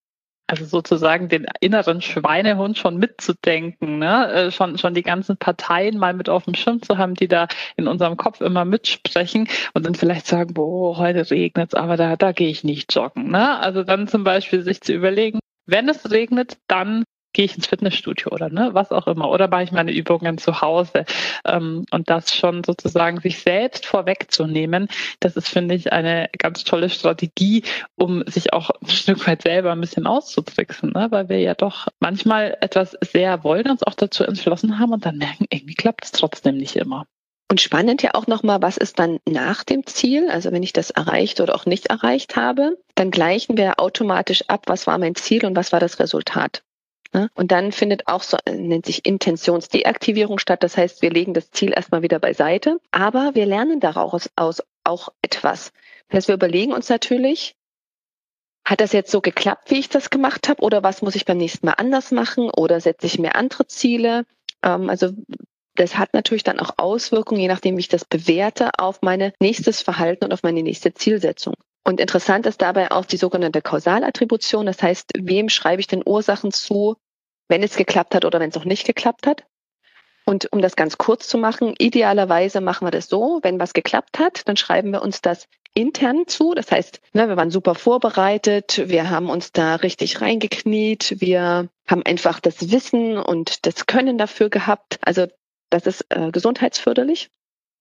[SPEAKER 1] Also sozusagen den inneren Schweinehund schon mitzudenken, ne? Äh, schon, schon die ganzen Parteien mal mit auf dem Schirm zu haben, die da in unserem Kopf immer mitsprechen und dann vielleicht sagen, boah, heute regnet es, aber da, da gehe ich nicht joggen. Ne? Also dann zum Beispiel sich zu überlegen, wenn es regnet, dann gehe ich ins Fitnessstudio oder ne, was auch immer, oder mache ich meine Übungen zu Hause. Ähm, und das schon sozusagen sich selbst vorwegzunehmen, das ist, finde ich, eine ganz tolle Strategie, um sich auch ein Stück weit selber ein bisschen auszutricksen, ne? weil wir ja doch manchmal etwas sehr wollen, uns auch dazu entschlossen haben und dann merken, irgendwie klappt es trotzdem nicht immer.
[SPEAKER 3] Und spannend ja auch nochmal, was ist dann nach dem Ziel? Also wenn ich das erreicht oder auch nicht erreicht habe, dann gleichen wir automatisch ab, was war mein Ziel und was war das Resultat. Ne? Und dann findet auch so, äh, nennt sich Intentionsdeaktivierung statt. Das heißt, wir legen das Ziel erstmal wieder beiseite, aber wir lernen daraus aus auch etwas. Das heißt, wir überlegen uns natürlich, hat das jetzt so geklappt, wie ich das gemacht habe, oder was muss ich beim nächsten Mal anders machen, oder setze ich mir andere Ziele? Ähm, also das hat natürlich dann auch Auswirkungen, je nachdem, wie ich das bewerte, auf mein nächstes Verhalten und auf meine nächste Zielsetzung. Und interessant ist dabei auch die sogenannte Kausalattribution. Das heißt, wem schreibe ich denn Ursachen zu, wenn es geklappt hat oder wenn es noch nicht geklappt hat. Und um das ganz kurz zu machen, idealerweise machen wir das so, wenn was geklappt hat, dann schreiben wir uns das intern zu. Das heißt, ne, wir waren super vorbereitet, wir haben uns da richtig reingekniet, wir haben einfach das Wissen und das Können dafür gehabt. Also das ist äh, gesundheitsförderlich.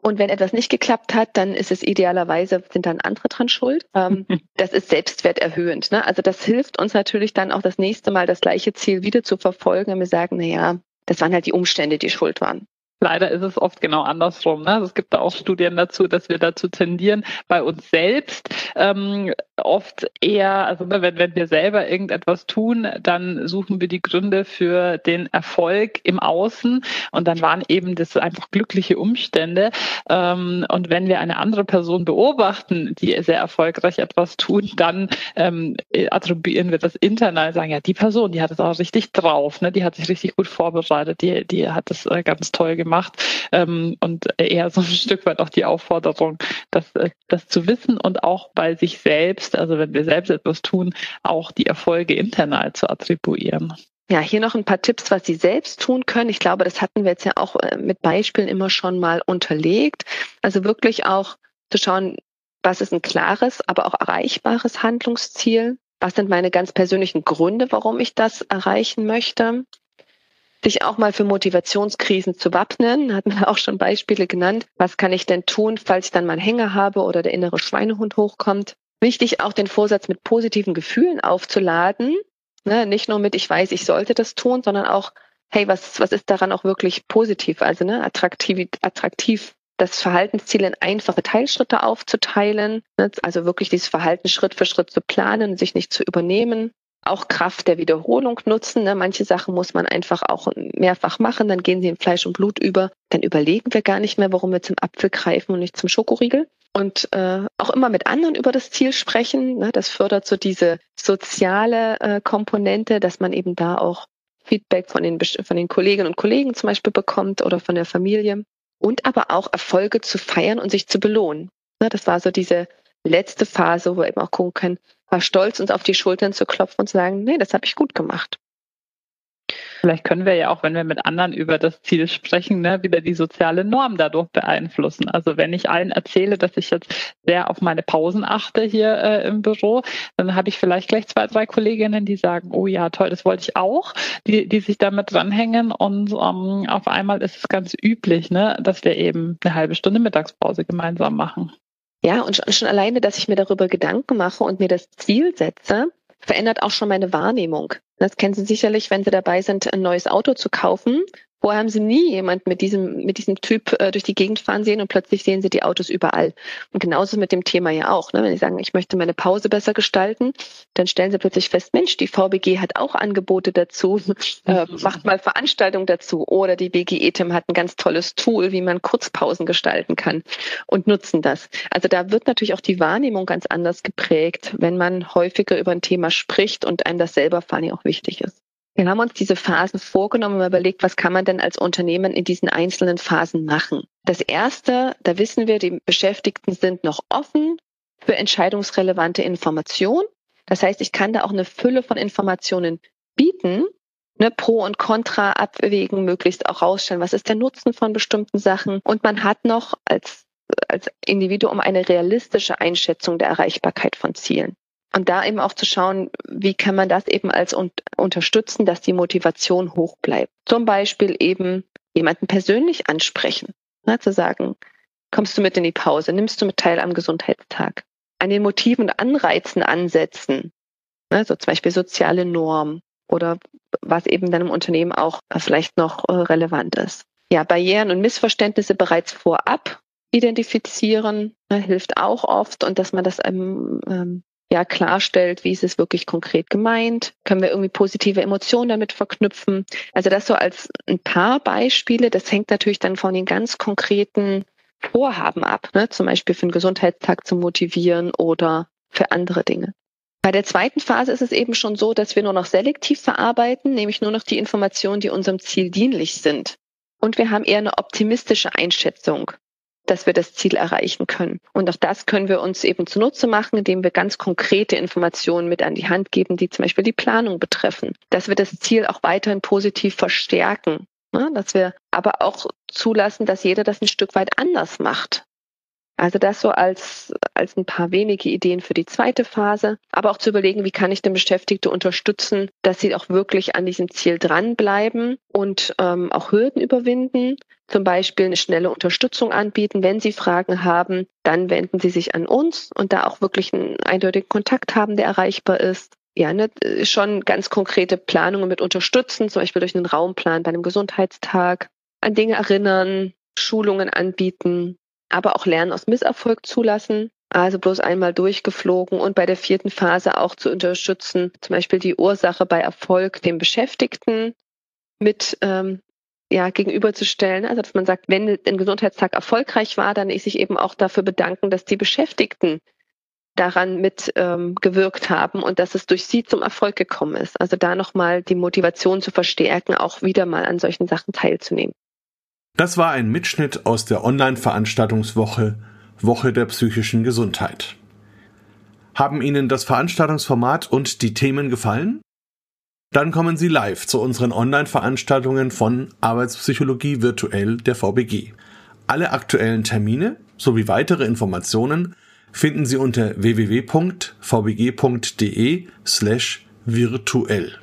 [SPEAKER 3] Und wenn etwas nicht geklappt hat, dann ist es idealerweise, sind dann andere dran schuld. Ähm, das ist selbstwerterhöhend. Ne? Also das hilft uns natürlich dann auch das nächste Mal das gleiche Ziel wieder zu verfolgen. Und wir sagen, na ja, das waren halt die Umstände, die schuld waren.
[SPEAKER 1] Leider ist es oft genau andersrum. Ne? Also es gibt da auch Studien dazu, dass wir dazu tendieren, bei uns selbst ähm, oft eher, also ne, wenn, wenn wir selber irgendetwas tun, dann suchen wir die Gründe für den Erfolg im Außen und dann waren eben das einfach glückliche Umstände. Ähm, und wenn wir eine andere Person beobachten, die sehr erfolgreich etwas tun, dann ähm, attribuieren wir das internal, sagen ja, die Person, die hat es auch richtig drauf, ne? die hat sich richtig gut vorbereitet, die, die hat es äh, ganz toll gemacht gemacht ähm, und eher so ein Stück weit auch die Aufforderung, das, äh, das zu wissen und auch bei sich selbst, also wenn wir selbst etwas tun, auch die Erfolge internal zu attribuieren.
[SPEAKER 3] Ja, hier noch ein paar Tipps, was Sie selbst tun können. Ich glaube, das hatten wir jetzt ja auch äh, mit Beispielen immer schon mal unterlegt. Also wirklich auch zu schauen, was ist ein klares, aber auch erreichbares Handlungsziel? Was sind meine ganz persönlichen Gründe, warum ich das erreichen möchte? Sich auch mal für Motivationskrisen zu wappnen. Hat man auch schon Beispiele genannt. Was kann ich denn tun, falls ich dann mal einen Hänger habe oder der innere Schweinehund hochkommt? Wichtig auch den Vorsatz mit positiven Gefühlen aufzuladen. Ne, nicht nur mit, ich weiß, ich sollte das tun, sondern auch, hey, was, was ist daran auch wirklich positiv? Also ne, attraktiv, attraktiv das Verhaltensziel in einfache Teilschritte aufzuteilen, ne, also wirklich dieses Verhalten Schritt für Schritt zu planen, sich nicht zu übernehmen auch Kraft der Wiederholung nutzen. Ne? Manche Sachen muss man einfach auch mehrfach machen, dann gehen sie in Fleisch und Blut über. Dann überlegen wir gar nicht mehr, warum wir zum Apfel greifen und nicht zum Schokoriegel. Und äh, auch immer mit anderen über das Ziel sprechen. Ne? Das fördert so diese soziale äh, Komponente, dass man eben da auch Feedback von den, von den Kolleginnen und Kollegen zum Beispiel bekommt oder von der Familie. Und aber auch Erfolge zu feiern und sich zu belohnen. Ne? Das war so diese letzte Phase, wo wir eben auch gucken können, war stolz, uns auf die Schultern zu klopfen und zu sagen, nee, das habe ich gut gemacht.
[SPEAKER 1] Vielleicht können wir ja auch, wenn wir mit anderen über das Ziel sprechen, ne, wieder die soziale Norm dadurch beeinflussen. Also wenn ich allen erzähle, dass ich jetzt sehr auf meine Pausen achte hier äh, im Büro, dann habe ich vielleicht gleich zwei, drei Kolleginnen, die sagen, oh ja, toll, das wollte ich auch, die, die sich damit dranhängen und ähm, auf einmal ist es ganz üblich, ne, dass wir eben eine halbe Stunde Mittagspause gemeinsam machen.
[SPEAKER 3] Ja, und schon alleine, dass ich mir darüber Gedanken mache und mir das Ziel setze, verändert auch schon meine Wahrnehmung. Das kennen Sie sicherlich, wenn Sie dabei sind, ein neues Auto zu kaufen Vorher haben sie nie jemand mit diesem, mit diesem Typ äh, durch die Gegend fahren sehen und plötzlich sehen sie die Autos überall. Und genauso mit dem Thema ja auch. Ne? Wenn sie sagen, ich möchte meine Pause besser gestalten, dann stellen sie plötzlich fest, Mensch, die VBG hat auch Angebote dazu, äh, macht mal Veranstaltungen dazu. Oder die BGE-Tim hat ein ganz tolles Tool, wie man Kurzpausen gestalten kann und nutzen das. Also da wird natürlich auch die Wahrnehmung ganz anders geprägt, wenn man häufiger über ein Thema spricht und einem das selber vor allem auch wichtig ist. Wir haben uns diese Phasen vorgenommen und überlegt, was kann man denn als Unternehmen in diesen einzelnen Phasen machen. Das erste, da wissen wir, die Beschäftigten sind noch offen für entscheidungsrelevante Informationen. Das heißt, ich kann da auch eine Fülle von Informationen bieten, ne, Pro und Contra abwägen, möglichst auch rausstellen, was ist der Nutzen von bestimmten Sachen. Und man hat noch als, als Individuum eine realistische Einschätzung der Erreichbarkeit von Zielen. Und da eben auch zu schauen, wie kann man das eben als un unterstützen, dass die Motivation hoch bleibt. Zum Beispiel eben jemanden persönlich ansprechen, ne, zu sagen, kommst du mit in die Pause, nimmst du mit teil am Gesundheitstag, an den Motiven und Anreizen ansetzen, ne, so zum Beispiel soziale Normen oder was eben dann im Unternehmen auch vielleicht noch äh, relevant ist. Ja, Barrieren und Missverständnisse bereits vorab identifizieren ne, hilft auch oft und dass man das ähm, ja klarstellt, wie ist es wirklich konkret gemeint, können wir irgendwie positive Emotionen damit verknüpfen. Also das so als ein paar Beispiele, das hängt natürlich dann von den ganz konkreten Vorhaben ab, ne? zum Beispiel für einen Gesundheitstag zu motivieren oder für andere Dinge. Bei der zweiten Phase ist es eben schon so, dass wir nur noch selektiv verarbeiten, nämlich nur noch die Informationen, die unserem Ziel dienlich sind. Und wir haben eher eine optimistische Einschätzung, dass wir das Ziel erreichen können. Und auch das können wir uns eben zunutze machen, indem wir ganz konkrete Informationen mit an die Hand geben, die zum Beispiel die Planung betreffen. Dass wir das Ziel auch weiterhin positiv verstärken. Ne? Dass wir aber auch zulassen, dass jeder das ein Stück weit anders macht. Also das so als, als ein paar wenige Ideen für die zweite Phase, aber auch zu überlegen, wie kann ich den Beschäftigte unterstützen, dass sie auch wirklich an diesem Ziel dranbleiben und ähm, auch Hürden überwinden. Zum Beispiel eine schnelle Unterstützung anbieten. Wenn Sie Fragen haben, dann wenden Sie sich an uns und da auch wirklich einen eindeutigen Kontakt haben, der erreichbar ist ja, ne, schon ganz konkrete Planungen mit unterstützen, zum Beispiel durch einen Raumplan bei einem Gesundheitstag, an Dinge erinnern, Schulungen anbieten, aber auch Lernen aus Misserfolg zulassen. Also bloß einmal durchgeflogen und bei der vierten Phase auch zu unterstützen, zum Beispiel die Ursache bei Erfolg dem Beschäftigten mit ähm, ja, gegenüberzustellen. Also dass man sagt, wenn ein Gesundheitstag erfolgreich war, dann sich eben auch dafür bedanken, dass die Beschäftigten daran mit ähm, haben und dass es durch sie zum Erfolg gekommen ist. Also da nochmal die Motivation zu verstärken, auch wieder mal an solchen Sachen teilzunehmen.
[SPEAKER 2] Das war ein Mitschnitt aus der Online-Veranstaltungswoche Woche der psychischen Gesundheit. Haben Ihnen das Veranstaltungsformat und die Themen gefallen? Dann kommen Sie live zu unseren Online-Veranstaltungen von Arbeitspsychologie virtuell der VBG. Alle aktuellen Termine sowie weitere Informationen finden Sie unter www.vbg.de slash virtuell.